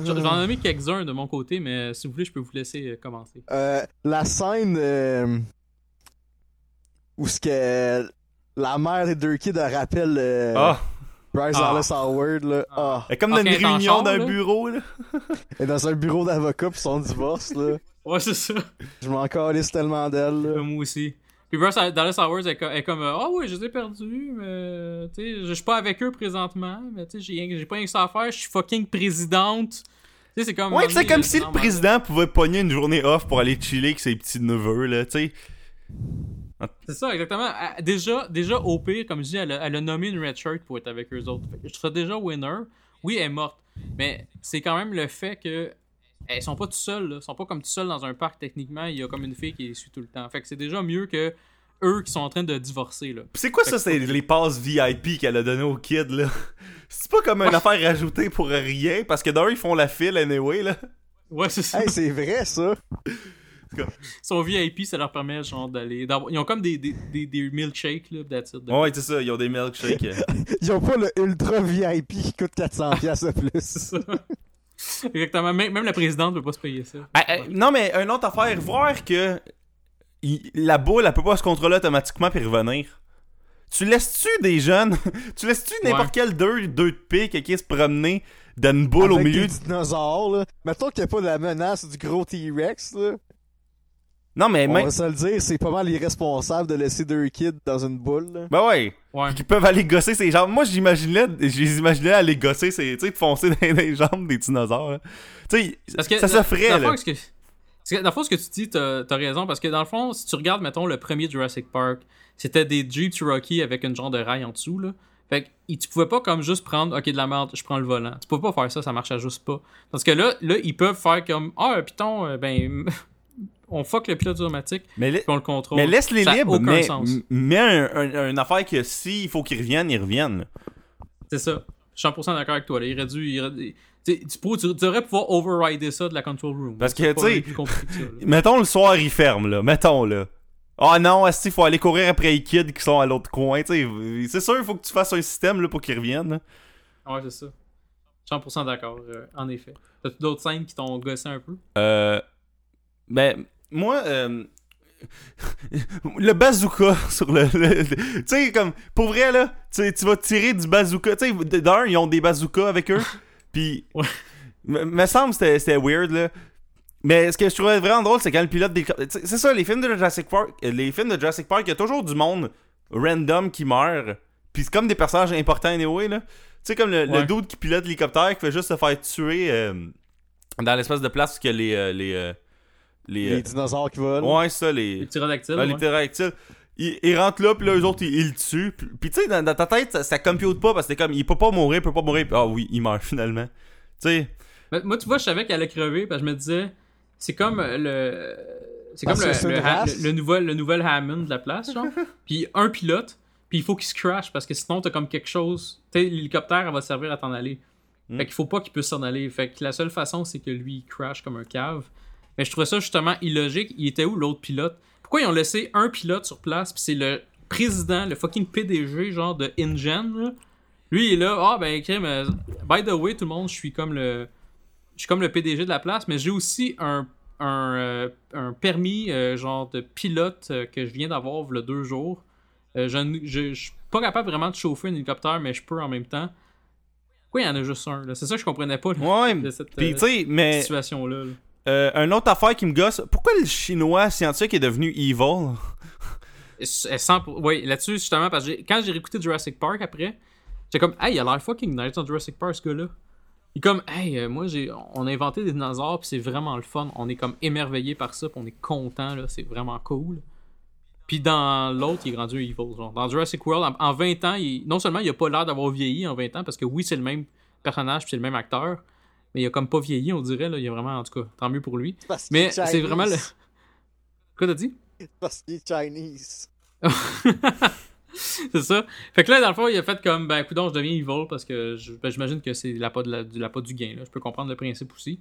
J'en ai nommé quelques-uns de mon côté, mais si vous voulez, je peux vous laisser euh, commencer. Euh, la scène euh, où ce que la mère des deux kids elle rappelle euh, Ah Bryce Ah. Dallas Howard là. Ah. Et comme dans une réunion d'un bureau, là. Elle est dans un bureau d'avocat pour son divorce là. Ouais, c'est ça. Je m'en calisse tellement d'elle. là. Euh, Moi aussi. Puis Bryce Dallas Howard est, est comme Ah oui, je les ai perdus, mais tu sais, je suis pas avec eux présentement, mais tu sais, j'ai pas rien que ça à faire, je suis fucking présidente. Tu sais, c'est comme. Ouais, sais, m'amener, comme euh, si le président pouvait pogner une journée off pour aller chiller avec ses petits neveux, là, tu sais. C'est ça, exactement. Elle- Déjà, déjà, au pire, comme je dis, elle a, elle a nommé une red shirt pour être avec eux autres. Je ça déjà winner. Oui, elle est morte. Mais c'est quand même le fait que. Elles sont pas tout seules, là. Elles sont pas comme tout seules dans un parc, techniquement. Il y a comme une fille qui les suit tout le temps. Fait que c'est déjà mieux que eux qui sont en train de divorcer, là. C'est quoi ça, c'est les passes VIP qu'elle a donné aux kids, là? C'est pas comme une affaire rajoutée pour rien, parce que d'ailleurs, ils font la file anyway, là. Ouais, c'est ça. Hey, c'est vrai, ça. Son VIP, ça leur permet, genre, d'aller. d'avoir- Ils ont comme des, des, des, des milkshakes, là, that's it. Ouais, c'est ça, ils ont des milkshakes. euh. Ils ont pas le ultra VIP qui coûte 400$ piastres de plus. Ça. Exactement. Même, même la présidente veut pas se payer ça. Ah, ah, non, mais une autre affaire, voir que il- la boule, elle peut pas se contrôler automatiquement puis revenir. Tu laisses-tu des jeunes, tu laisses-tu n'importe Ouais. quel deux, deux de pique qui se promener dans une boule au milieu des du... dinosaures, là. Mettons qu'il n'y a pas la menace du gros T-Rex, là. Non, mais On même... va se le dire, c'est pas mal irresponsable de laisser deux kids dans une boule, là. Ben ouais, Ouais. qui peuvent aller gosser ses jambes. Moi, j'imaginais, je les imaginais aller gosser ses, tu sais, foncer dans les jambes des dinosaures. là. Tu sais, que ça dans- se ferait, dans le là. fond, ce que- dans le fond, ce que tu dis, t'as as raison. Parce que dans le fond, si tu regardes, mettons, le premier Jurassic Park, c'était des Jeep Cherokee avec une genre de rail en dessous, là. Fait que il- tu pouvais pas comme juste prendre, ok, de la merde, je prends le volant. Tu pouvais pas faire ça, ça marchait juste pas. Parce que là, là ils peuvent faire comme, ah, un piton, euh, ben, on fuck le pilote automatique, Mais, puis on le contrôle. mais laisse-les Ça a libres, aucun mais, sens. mais un, un- une affaire que s'il faut qu'ils reviennent, ils reviennent. C'est ça. Je suis 100% d'accord avec toi. Là. Il aurait dû. il aurait- tu, tu, devrais pouvoir overrider ça de la control room. Parce que, tu sais. Mettons le soir, ils ferment, là. Mettons, là. Ah non, il faut aller courir après les kids qui sont à l'autre coin. tu sais. C'est sûr, il faut que tu fasses un système là, pour qu'ils reviennent. là. Ouais, c'est ça. Je suis 100% d'accord, euh, en effet. T'as-tu d'autres scènes qui t'ont gossé un peu? Euh. Ben, moi, euh, le bazooka sur le. tu sais, comme, pour vrai, là, tu vas tirer du bazooka. Tu sais, d'un, ils ont des bazookas avec eux. Puis, Ouais. me me semble que c'était- c'était weird, là. Mais ce que je trouvais vraiment drôle, c'est quand le pilote des. C'est ça, les films de Jurassic Park, euh, les films de Jurassic Park, il y a toujours du monde random qui meurt. Puis c'est comme des personnages importants anyway, là. Tu sais, comme le, le dude qui pilote l'hélicoptère qui fait juste se faire tuer euh, dans l'espèce de place a les. euh, les, les, Les euh, dinosaures qui volent. ouais, ça, les. Les pterodactyles. Ah, les ouais. pterodactyles. Ils, ils rentrent là, puis là, eux autres, ils, ils le tuent. Puis, puis tu sais, dans, dans ta tête, ça, ça compute pas parce que c'est comme, il peut pas mourir, il peut pas mourir. Ah oui, il meurt finalement. Tu sais, Mais moi, tu vois, je savais qu'elle allait crever, parce que je me disais, c'est comme euh, le. C'est comme Parce le, le, une Ha- race. le, le nouvel, le nouvel Hammond de la place, genre. puis un pilote, puis il faut qu'il se crash, parce que sinon, t'as comme quelque chose. Tu sais, l'hélicoptère, elle va servir à t'en aller. Mm. Fait qu'il faut pas qu'il puisse s'en aller. Fait que la seule façon, c'est que lui, il crash comme un cave. Mais je trouvais ça justement illogique. Il était où l'autre pilote? Pourquoi ils ont laissé un pilote sur place, puis c'est le président, le fucking PDG, genre de InGen, là? Lui, il est là, ah ben, crime, euh, by the way, tout le monde, je suis comme le. Je suis comme le PDG de la place, mais j'ai aussi un, un, euh, un permis, euh, genre de pilote, euh, que je viens d'avoir a deux jours. Je, ne- je, je suis pas capable vraiment de chauffer un hélicoptère, mais je peux en même temps. Pourquoi il y en a juste un? C'est ça que je comprenais pas là, ouais. de cette euh, mais. situation-là. là. Euh, une autre affaire qui me gosse, pourquoi le chinois scientifique est devenu evil? Ouais, là-dessus, justement, parce que quand j'ai réécouté Jurassic Park après, j'étais comme, hey, il a l'air fucking nice dans Jurassic Park, ce gars-là. Il est comme, hey, euh, moi, j'ai, on a inventé des dinosaures, puis c'est vraiment le fun. On est comme émerveillé par ça, puis on est content, là, c'est vraiment cool. Puis dans l'autre, il est rendu evil. Genre. Dans Jurassic World, en, en 20 ans, non seulement il a pas l'air d'avoir vieilli en 20 ans, parce que oui, c'est le même personnage, puis c'est le même acteur, mais il a comme pas vieilli, on dirait, là. Il a vraiment, en tout cas, tant mieux pour lui. Parce Mais est c'est vraiment le. Quoi t'as dit? Parce qu'il est Chinese. c'est ça. Fait que là, dans le fond, il a fait comme, ben, écoute, je deviens evil parce que je- ben, j'imagine que c'est la pas, de la, pas du gain. Là. Je peux comprendre le principe aussi.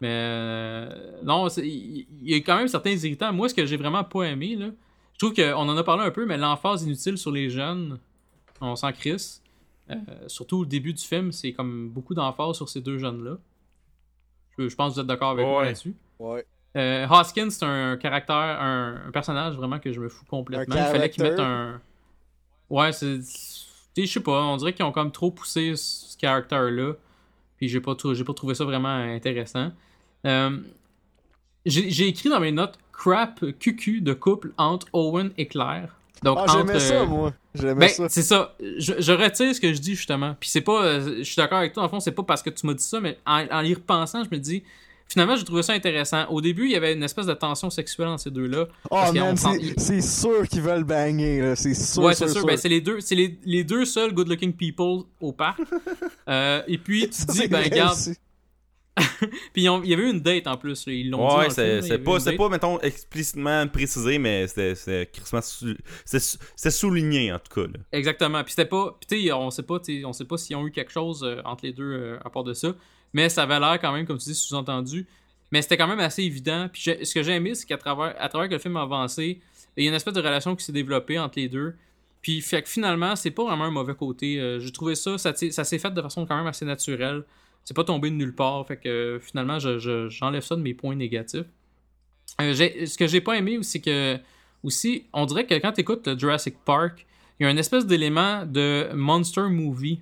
Mais euh, non, il y a quand même certains irritants. Moi, ce que j'ai vraiment pas aimé, là, je trouve qu'on en a parlé un peu, mais l'emphase inutile sur les jeunes, on s'en crisse. Euh, surtout au début du film, c'est comme beaucoup d'emphase sur ces deux jeunes-là. Je, je pense que vous êtes d'accord avec moi là-dessus. Ouais. Euh, Hoskins, c'est un caractère, un, un personnage vraiment que je me fous complètement. Un Il fallait qu'ils mettent un. Ouais, c'est. Je sais pas, on dirait qu'ils ont comme trop poussé ce caractère-là. Puis j'ai pas, j'ai pas trouvé ça vraiment intéressant. Euh, j'ai j'ai écrit dans mes notes crap cucu de couple entre Owen et Claire. Donc, Ah, entre, j'aimais ça, euh, moi. J'aimais Ben, ça. c'est ça. Je, je retire ce que je dis, justement. Puis c'est pas... euh, je suis d'accord avec toi, en fond, c'est pas parce que tu m'as dit ça, mais en, en y repensant, je me dis... Finalement, j'ai trouvé ça intéressant. Au début, il y avait une espèce de tension sexuelle entre ces deux-là. Oh man, prend- c'est- c'est sûr qu'ils veulent banger, là. C'est sûr, ouais, c'est sûr. sûr. Ben, c'est les deux, c'est les, les deux seuls good-looking people au parc. Euh, et puis tu Ça, dis, ben regarde. aussi. Puis il y avait eu une date en plus. Ils l'ont dit. Ouais, film, là, c'est pas, pas, mettons, explicitement précisé, mais c'était souligné, en tout cas. là. Exactement. Puis c'était pas. Puis tu sais, on sait pas, on sait pas s'ils ont eu quelque chose euh, entre les deux euh, à part de ça. Mais ça avait l'air quand même, comme tu dis, sous-entendu. Mais c'était quand même assez évident. Puis ce que j'ai aimé, c'est qu'à travers, à travers que le film a avancé, il y a une espèce de relation qui s'est développée entre les deux. Puis fait que finalement, c'est pas vraiment un mauvais côté. Euh, j'ai trouvé ça, ça s'est fait de façon quand même assez naturelle. C'est pas tombé de nulle part. Fait que euh, finalement, je- je- j'enlève ça de mes points négatifs. Euh, ce que j'ai pas aimé, c'est que aussi, on dirait que quand tu écoutes Jurassic Park, il y a une espèce d'élément de monster movie.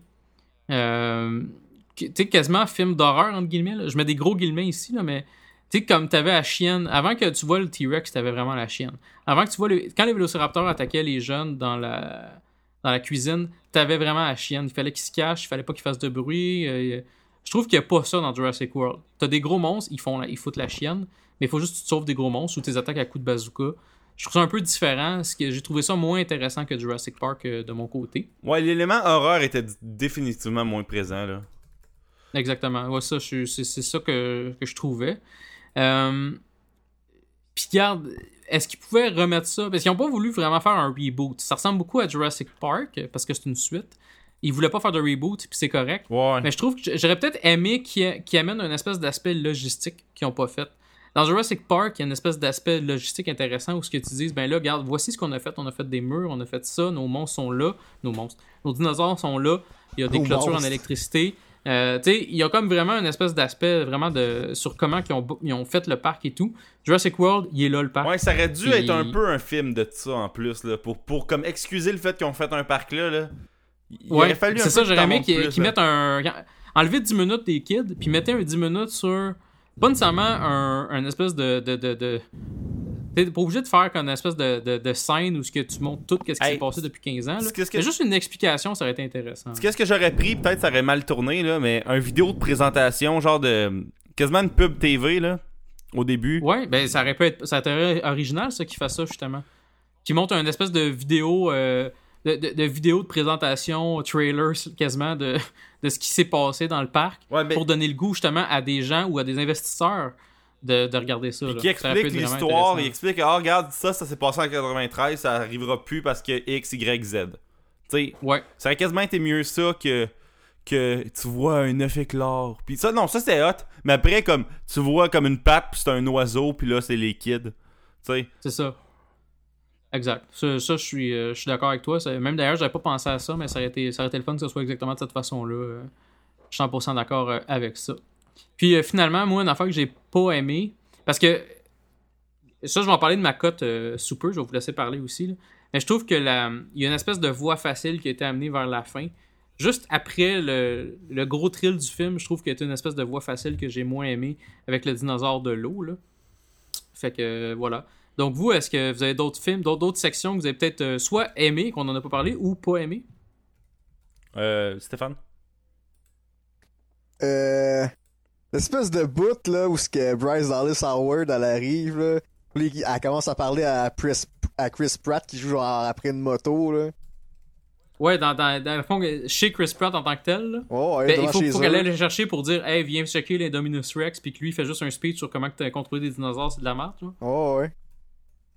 Euh, tu sais, quasiment film d'horreur, entre guillemets. Je mets des gros guillemets ici, là, mais tu sais, comme t'avais la chienne. Avant que tu vois le T-Rex, t'avais vraiment la chienne. Avant que tu vois le. Quand les vélociraptors attaquaient les jeunes dans la, dans la cuisine, t'avais vraiment la chienne. Il fallait qu'ils se cachent, il fallait pas qu'ils fassent de bruit. euh, je trouve qu'il n'y a pas ça dans Jurassic World. T'as des gros monstres, ils, font la- ils foutent la chienne, mais il faut juste que tu te sauves des gros monstres ou tes attaques à coups de bazooka. Je trouve ça un peu différent. ce que J'ai trouvé ça moins intéressant que Jurassic Park euh, de mon côté. Ouais, l'élément horreur était définitivement moins présent, là. Exactement. Ouais, ça, c'est, c'est ça que, que je trouvais. Euh, Puis regarde, est-ce qu'ils pouvaient remettre ça? Parce qu'ils n'ont pas voulu vraiment faire un reboot. Ça ressemble beaucoup à Jurassic Park parce que c'est une suite. Ils voulaient pas faire de reboot, puis c'est correct. Ouais. Mais je trouve que j'aurais peut-être aimé qu'ils qu'ils amènent un espèce d'aspect logistique qu'ils n'ont pas fait. Dans Jurassic Park, il y a une espèce d'aspect logistique intéressant où ce que tu dis, ben là, regarde, voici ce qu'on a fait. On a fait des murs, on a fait ça, nos monstres sont là, nos monstres, nos dinosaures sont là, il y a des Nos clôtures en électricité. Euh, tu sais, il y a comme vraiment une espèce d'aspect vraiment de sur comment ils ont, ils ont fait le parc et tout. Jurassic World, il est là le parc. Ouais, ça aurait dû être un peu un film de ça en plus, là. Pour, pour comme excuser le fait qu'ils ont fait un parc là, là. Il Ouais, aurait fallu un c'est peu ça, qu'ils j'aurais aimé qu'ils qu'ils mettent un. Enlever 10 minutes des kids, puis mettez un 10 minutes sur. Pas nécessairement un, un espèce de. de, de, de... T'es pas obligé de faire comme une espèce de, de, de scène où ce que tu montres tout ce qui Hey, s'est passé depuis 15 ans. là. que- juste une explication, ça aurait été intéressant. Qu'est-ce que j'aurais pris Peut-être ça aurait mal tourné, là, mais un vidéo de présentation, genre de. quasiment une pub TV, là. Au début. Ouais, ben ça aurait pu être. Ça aurait été original, ça, qui fasse ça, justement. Qui montre une espèce de vidéo. euh, de, de, de vidéo de présentation, trailer quasiment de, de ce qui s'est passé dans le parc. Ouais, mais pour donner le goût justement à des gens ou à des investisseurs de, de regarder ça. Puis qui explique l'histoire, il explique ah regarde ça, ça s'est passé en 93, ça arrivera plus parce que X, Y, Z. Tu sais, Ouais, ça aurait quasiment été mieux ça que que tu vois un œuf éclore. Puis ça non, ça c'est hot, mais après comme tu vois comme une patte puis c'est un oiseau puis là c'est les kids. Tu sais, c'est ça. Exact. Ça, ça, je suis, euh, je suis d'accord avec toi. Même d'ailleurs, j'avais pas pensé à ça, mais ça aurait, été, ça été le fun que ce soit exactement de cette façon-là. Euh, Je suis 100% d'accord euh, avec ça. Puis finalement, moi, une affaire que j'ai pas aimé, parce que ça, je vais en parler de ma cote euh, sous peu, je vais vous laisser parler aussi. Mais je trouve que y a une espèce de voie facile qui a été amenée vers la fin. Juste après le, gros thrill du film, je trouve qu'il y a une espèce de voie facile que j'ai moins aimé avec le dinosaure de l'eau. Fait que voilà. Donc vous, est-ce que vous avez d'autres films, d'autres sections que vous avez peut-être euh, soit aimé, qu'on en a pas parlé, ou pas aimé euh, Stéphane? Euh, l'espèce de bout là où ce que Bryce Dallas Howard elle arrive là, elle commence à parler à Chris, à Chris Pratt qui joue genre après une moto là. Ouais, dans, dans, dans le fond, euh, chez Chris Pratt en tant que tel. là. Oh, ouais, Ben, il faut, faut qu'elle aille le chercher pour dire Hey, viens checker les Dominus Rex, puis que lui il fait juste un speech sur comment que t'as contrôlé des dinosaures, c'est de la merde. tu vois. Oh, ouais.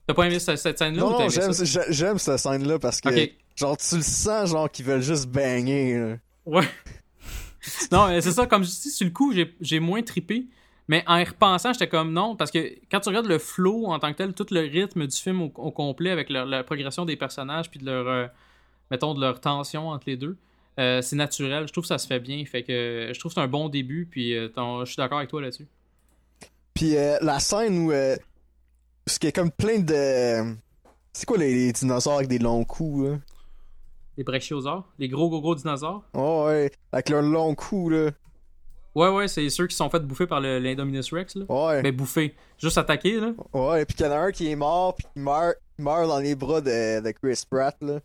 T'as pas aimé cette, cette scène-là Non, j'aime, cette scène là parce que genre tu le sens genre qu'ils veulent juste banger là. Ouais. non, mais c'est ça, comme je dis, sur le coup, j'ai- moins trippé. Mais en y repensant, j'étais comme non, parce que quand tu regardes le flow en tant que tel, tout le rythme du film au, au complet avec leur- la progression des personnages puis de leur, euh, mettons, de leur tension entre les deux, euh, c'est naturel. Je trouve que ça se fait bien. Fait que je trouve que c'est un bon début. Puis euh, je suis d'accord avec toi là-dessus. Puis euh, la scène où euh, ce qui est comme plein de c'est quoi les, les dinosaures avec des longs coups là? Les brachiosaures, les gros gros gros dinosaures? Oh ouais, avec leurs longs coups là. Ouais, ouais, c'est ceux qui sont fait bouffer par l'Indominus Rex, là. Ouais. Ben, bouffer. Juste attaquer, là. Ouais, puis qu'il y en a un qui est mort, puis qui meurt, meurt dans les bras de, de Chris Pratt, là.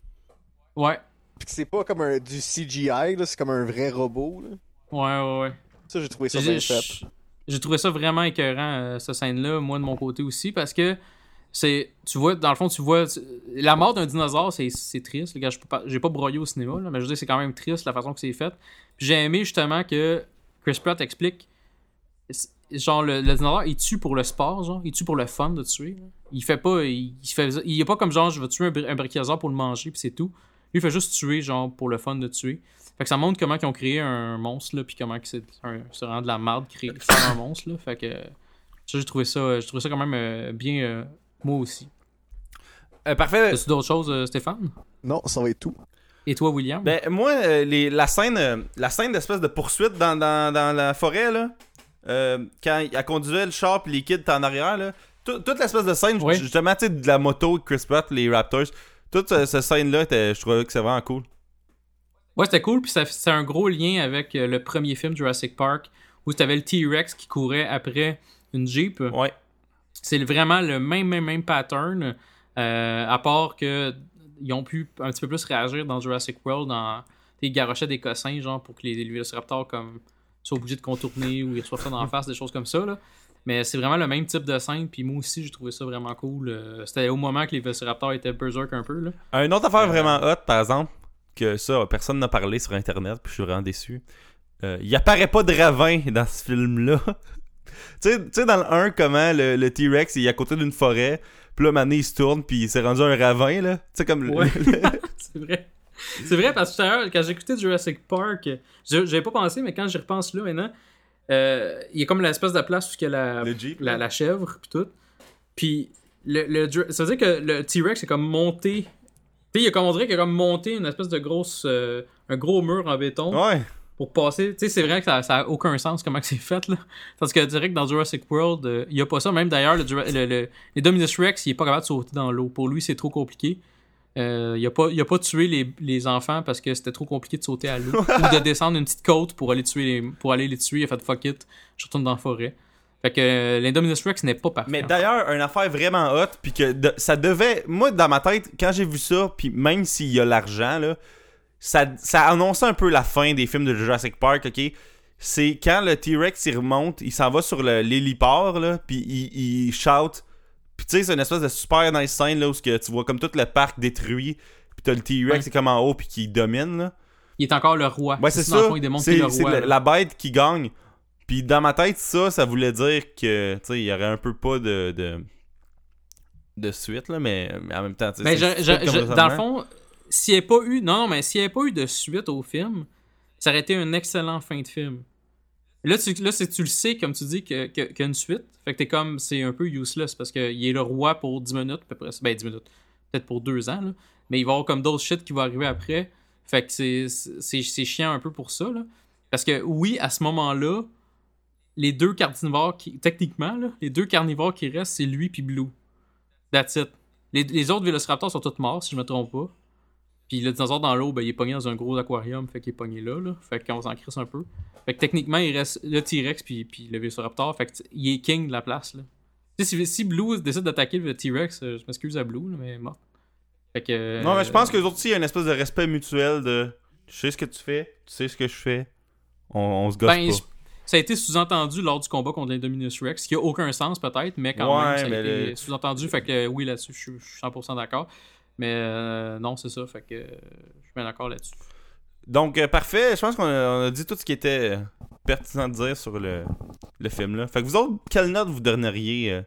Ouais. Puis que c'est pas comme un, du CGI, là, c'est comme un vrai robot, là. Ouais, ouais, ouais. Ça, j'ai trouvé ça bien fait. J'ai- trouvé ça vraiment écœurant, euh, cette scène-là, moi, de mon côté aussi, parce que c'est. Tu vois, dans le fond, tu vois. La mort d'un dinosaure, c'est triste. Les gars, je peux pas- j'ai pas broyé au cinéma, mais je veux dire, c'est quand même triste la façon que c'est fait. J'ai aimé justement que Chris Pratt explique. Genre, le, dinosaure, il tue pour le sport, genre. Il tue pour le fun de tuer. Il fait pas. Il, fait, il est pas comme genre, je vais tuer un, un pour le manger, puis c'est tout. Lui, il fait juste tuer, genre, pour le fun de tuer. Fait que ça montre comment ils ont créé un monstre, là, puis comment c'est vraiment de la merde créer faire un monstre, là. Fait que ça, j'ai trouvé ça, j'ai trouvé ça quand même euh, bien, euh, moi aussi. Euh, parfait. As-tu d'autres choses, Stéphane? Non, ça va être tout. Et toi, William? Ben, moi, euh, les, la scène, euh, la scène d'espèce de poursuite dans, dans, dans la forêt, là, euh, quand elle conduisait le char pis les kids étaient en arrière, là, tout- toute l'espèce de scène, Ouais. justement, tu sais, de la moto, Chris Pratt, les Raptors, toute ce- cette scène-là, était- je trouvais que c'est vraiment cool. Ouais, c'était cool, puis c'est un gros lien avec euh, le premier film Jurassic Park, où tu avais le T-Rex qui courait après une Jeep. Ouais. c'est vraiment le même, même, même pattern, euh, à part que ils ont pu un petit peu plus réagir dans Jurassic World, en des garochettes des cossins, genre pour que les, les Velociraptors comme soient obligés de contourner ou ils reçoivent ça dans la face, des choses comme ça. Là. Mais c'est vraiment le même type de scène, puis moi aussi j'ai trouvé ça vraiment cool. Euh, C'était au moment que les Velociraptors étaient berserk un peu. Là. Une autre affaire Euh, vraiment hot, par exemple, que ça, personne n'a parlé sur Internet, puis je suis vraiment déçu. Euh, il apparaît pas de ravin dans ce film-là. tu sais- tu sais, dans le 1, comment le, le T-Rex il est à côté d'une forêt, puis là, Mané il se tourne, puis il s'est rendu un ravin, là. Tu sais, comme le- Ouais. c'est vrai. C'est vrai parce que tout à l'heure, quand j'écoutais Jurassic Park, je- j'avais pas pensé, mais quand j'y repense là maintenant, euh, il y a comme l'espèce de place où il y a la, le Jeep. la, la chèvre puis tout. Puis le, ça veut dire que le T-Rex est comme monté. Tu sais, il y a comme on dirait qu'il a comme monté une espèce de grosse euh, un gros mur en béton Ouais. pour passer. Tu sais, c'est vrai que ça, ça a aucun sens comment que c'est fait là. Parce que direct dans Jurassic World, euh, il y a pas ça. Même d'ailleurs, le, le, le- les Dominus Rex, il est pas capable de sauter dans l'eau. Pour lui, c'est trop compliqué. Euh, il a pas, il a pas tué les, les enfants parce que c'était trop compliqué de sauter à l'eau ou de descendre une petite côte pour aller tuer les, pour aller les tuer. Il a fait fuck it, je retourne dans la forêt. Fait que euh, l'Indominus Rex n'est pas parfait. Mais d'ailleurs, une affaire vraiment hot, puis que de- ça devait. Moi, dans ma tête, quand j'ai vu ça, puis même s'il y a l'argent, là, ça, ça annonçait un peu la fin des films de Jurassic Park, ok? C'est quand le T-Rex il remonte, il s'en va sur l'héliport, là, puis il, il shout. Puis tu sais, c'est une espèce de super nice scène, là, où que tu vois comme tout le parc détruit, puis t'as le T-Rex Ouais. qui est comme en haut, puis qui domine, là. Il est encore le roi. Ouais, c'est ça. C'est c'est la, la bête qui gagne. Puis dans ma tête, ça, ça voulait dire que, tu sais, il y aurait un peu pas de, de, de suite, là, mais, mais en même temps, tu sais, raisonnement. dans le fond, s'il n'y avait pas eu. Non, non, mais s'il n'y avait pas eu de suite au film, ça aurait été un excellent fin de film. Là, tu, là tu le sais, comme tu dis, que- que- qu'il y a une suite. Fait que t'es comme. C'est un peu useless parce qu'il est le roi pour 10 minutes, à peu près. Ben, 10 minutes. Peut-être pour 2 ans, là. Mais il va y avoir comme d'autres shit qui vont arriver après. Fait que c'est- c'est c'est chiant un peu pour ça, là. Parce que oui, à ce moment-là, les deux carnivores qui. Techniquement, là, les deux carnivores qui restent, c'est lui puis Blue. That's it. Les, les autres vélociraptors sont tous morts, si je me trompe pas. Puis le dinosaure dans l'eau, ben, il est pogné dans un gros aquarium, fait qu'il est pogné là, là. Fait qu'on s'en crisse un peu. Fait que techniquement, il reste le T-Rex puis, puis le vélociraptor. Fait que t- il est king de la place, là. Si, si Blue décide d'attaquer le T-Rex, euh, je m'excuse à Blue, mais mort. Fait que. euh, Non, mais je pense que les autres aussi, il y a une espèce de respect mutuel de tu sais ce que tu fais, tu sais ce que je fais, on, on se gosse Ben, pas. Ça a été sous-entendu lors du combat contre l'Indominus Rex, ce qui a aucun sens peut-être, mais quand Ouais, même, ça a été le- sous-entendu. Fait que oui, là-dessus, je suis- je suis 100% d'accord. Mais euh, non, c'est ça. Fait que euh, je suis bien d'accord là-dessus. Donc, euh, parfait. Je pense qu'on a, dit tout ce qui était euh, pertinent de dire sur le, le film. Là. Fait que vous autres, quelle note vous donneriez, euh,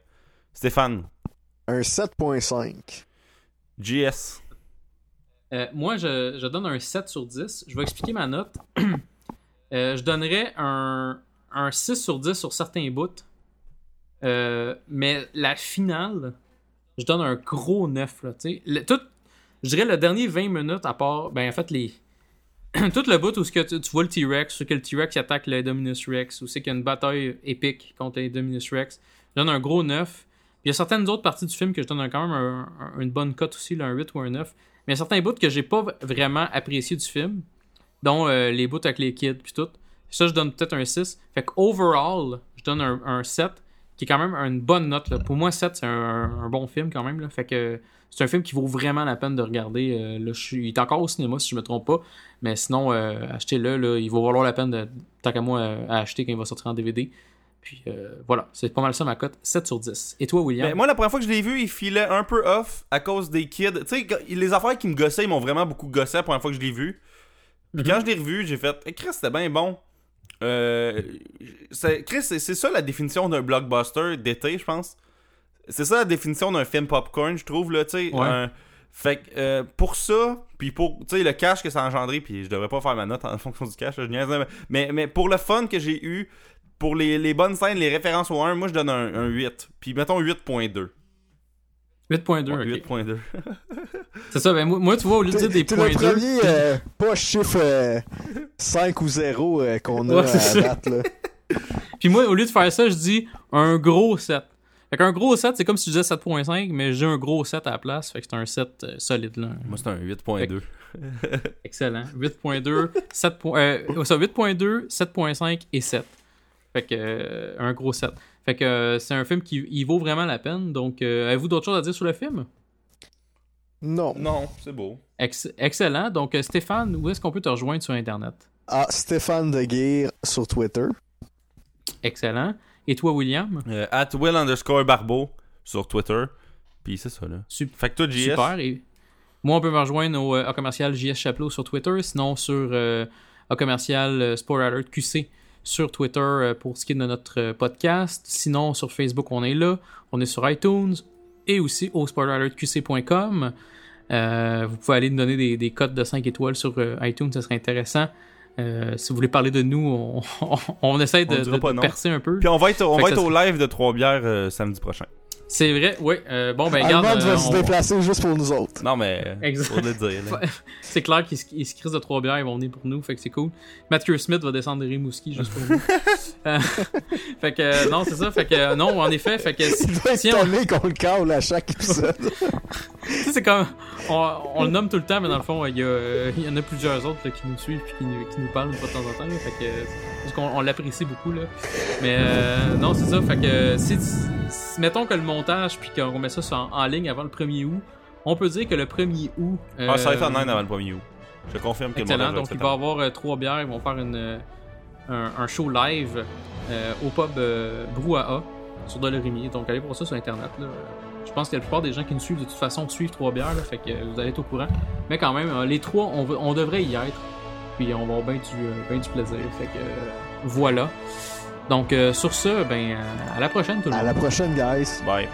Stéphane? Un 7.5. JS Euh, moi, je, je donne un 7 sur 10. Je vais expliquer ma note. Euh, je donnerais un, un 6 sur 10 sur certains bouts. Euh, mais la finale, je donne un gros 9. Là, tu sais. Le- tout, je dirais le dernier 20 minutes, à part, ben en fait, les. tout le bout où que tu, vois le T-Rex, où que le T-Rex attaque le Dominus Rex, où c'est qu'il y a une bataille épique contre les Dominus Rex, je donne un gros 9. Puis il y a certaines autres parties du film que je donne quand même un- un- une bonne cote aussi, un 8 ou un 9. Mais il y a certains bouts que j'ai pas vraiment apprécié du film, dont euh, les bouts avec les kids puis tout. Ça, je donne peut-être un 6. Fait que overall, je donne un, un 7, qui est quand même une bonne note. Pour moi, 7, c'est un, bon film quand même. Là. Fait que c'est un film qui vaut vraiment la peine de regarder. Euh, là, je il est encore au cinéma, si je me trompe pas. Mais sinon, euh, achetez-le. Là, il va valoir la peine, de, tant qu'à moi, à acheter quand il va sortir en DVD. Puis euh, voilà, c'est pas mal ça ma cote. 7 sur 10. Et toi, William? Ben, moi, la première fois que je l'ai vu, il filait un peu off à cause des kids. Tu sais, les affaires qui me gossaient, ils m'ont vraiment beaucoup gossé la première fois que je l'ai vu. Puis quand je l'ai revu, j'ai fait, Eh, Chris, c'était bien bon. Euh, c'est- Chris, c'est ça la définition d'un blockbuster d'été, je pense. C'est ça la définition d'un film popcorn, je trouve, là, tu sais. Ouais. un- Fait que euh, pour ça, puis pour le cash que ça a engendré, puis je devrais pas faire ma note en fonction du cash, là, je niaise, mais, mais, mais pour le fun que j'ai eu, pour les, les bonnes scènes, les références au 1, moi je donne un, un 8. Puis mettons 8.2. 8.2. ok. 8.2. C'est ça, ben moi, moi, tu vois, au lieu de dire des points le 2. premier, euh, pas chiffre euh, 5 ou 0 euh, qu'on a Ouais, c'est à ça. date, là. Puis moi, au lieu de faire ça, je dis un gros 7. Fait qu'un gro 7, c'est comme si je disais 7.5, mais j'ai un gros 7 à la place. Fait que c'est un 7 euh, solide, là. Moi c'est un 8.2. Excellent. 8.2, 7. po- Euh, ça, 8.2, 7.5 et 7. Fait que euh, un gros 7. Fait que euh, c'est un film qui il vaut vraiment la peine. Donc, euh, avez-vous d'autres choses à dire sur le film? Non. Non, c'est beau. Ex- excellent. Donc, euh, Stéphane, où est-ce qu'on peut te rejoindre sur Internet? Ah, Stéphane Deguire sur Twitter. Excellent. Et toi, William? Euh, at Will underscore Barbeau sur Twitter. Puis c'est ça là. Sup- Fait que toi, JS. Super. Et moi, on peut me rejoindre au euh, A commercial JS Chaplot sur Twitter, sinon sur euh, A commercial euh, Sport Alert QC sur Twitter euh, pour ce qui est de notre euh, podcast. Sinon, sur Facebook, on est là. On est sur iTunes et aussi au sportalertqc.com. Euh, vous pouvez aller nous donner des, des codes de 5 étoiles sur iTunes, ça serait intéressant. Euh, si vous voulez parler de nous, on, on, on essaie de, On de- percer un peu. Puis on va être, on Fait va être au live de Trois Bières euh, samedi prochain. C'est vrai, oui. Euh, bon, ben, regarde. Allemande euh, va se on- déplacer juste pour nous autres. Non mais Exact. le dire. C'est clair qu'ils se, crissent de trois bières, ils vont venir pour nous, fait que c'est cool. Matthew Smith va descendre de Rimouski juste pour nous. Euh, fait que euh, non, c'est ça, fait que euh, non, en effet, fait que si, Il si on- qu'on le cale à chaque épisode. tu sais, c'est comme on, on le nomme tout le temps, mais dans le fond, il y, a, il y en a plusieurs autres là, qui nous suivent puis qui nous, qui nous parlent de temps en temps, là, fait que euh, parce qu'on on l'apprécie beaucoup là. Mais euh, non, c'est ça, fait que euh, si, si- mettons que le montage puis qu'on met ça sur- en, en ligne avant le 1er août, on peut dire que le 1er août Ah, ça va être euh, en Inde avant le 1er août. Je confirme que le Excellent. Donc, il va y avoir euh, trois bières. Ils vont faire une, euh, un, un show live euh, au pub euh, Brouhaha sur Dolorimier. Donc, allez voir ça sur Internet. là. Je pense que la plupart des gens qui nous suivent, de toute façon, suivent trois bières. là, fait que euh, vous allez être au courant. Mais quand même, euh, les trois, on, on devrait y être. Puis, on va avoir bien du, ben du plaisir. Fait que euh, voilà. Donc, euh, sur ce, ben, à la prochaine, tout le À monde. la prochaine, guys. Bye.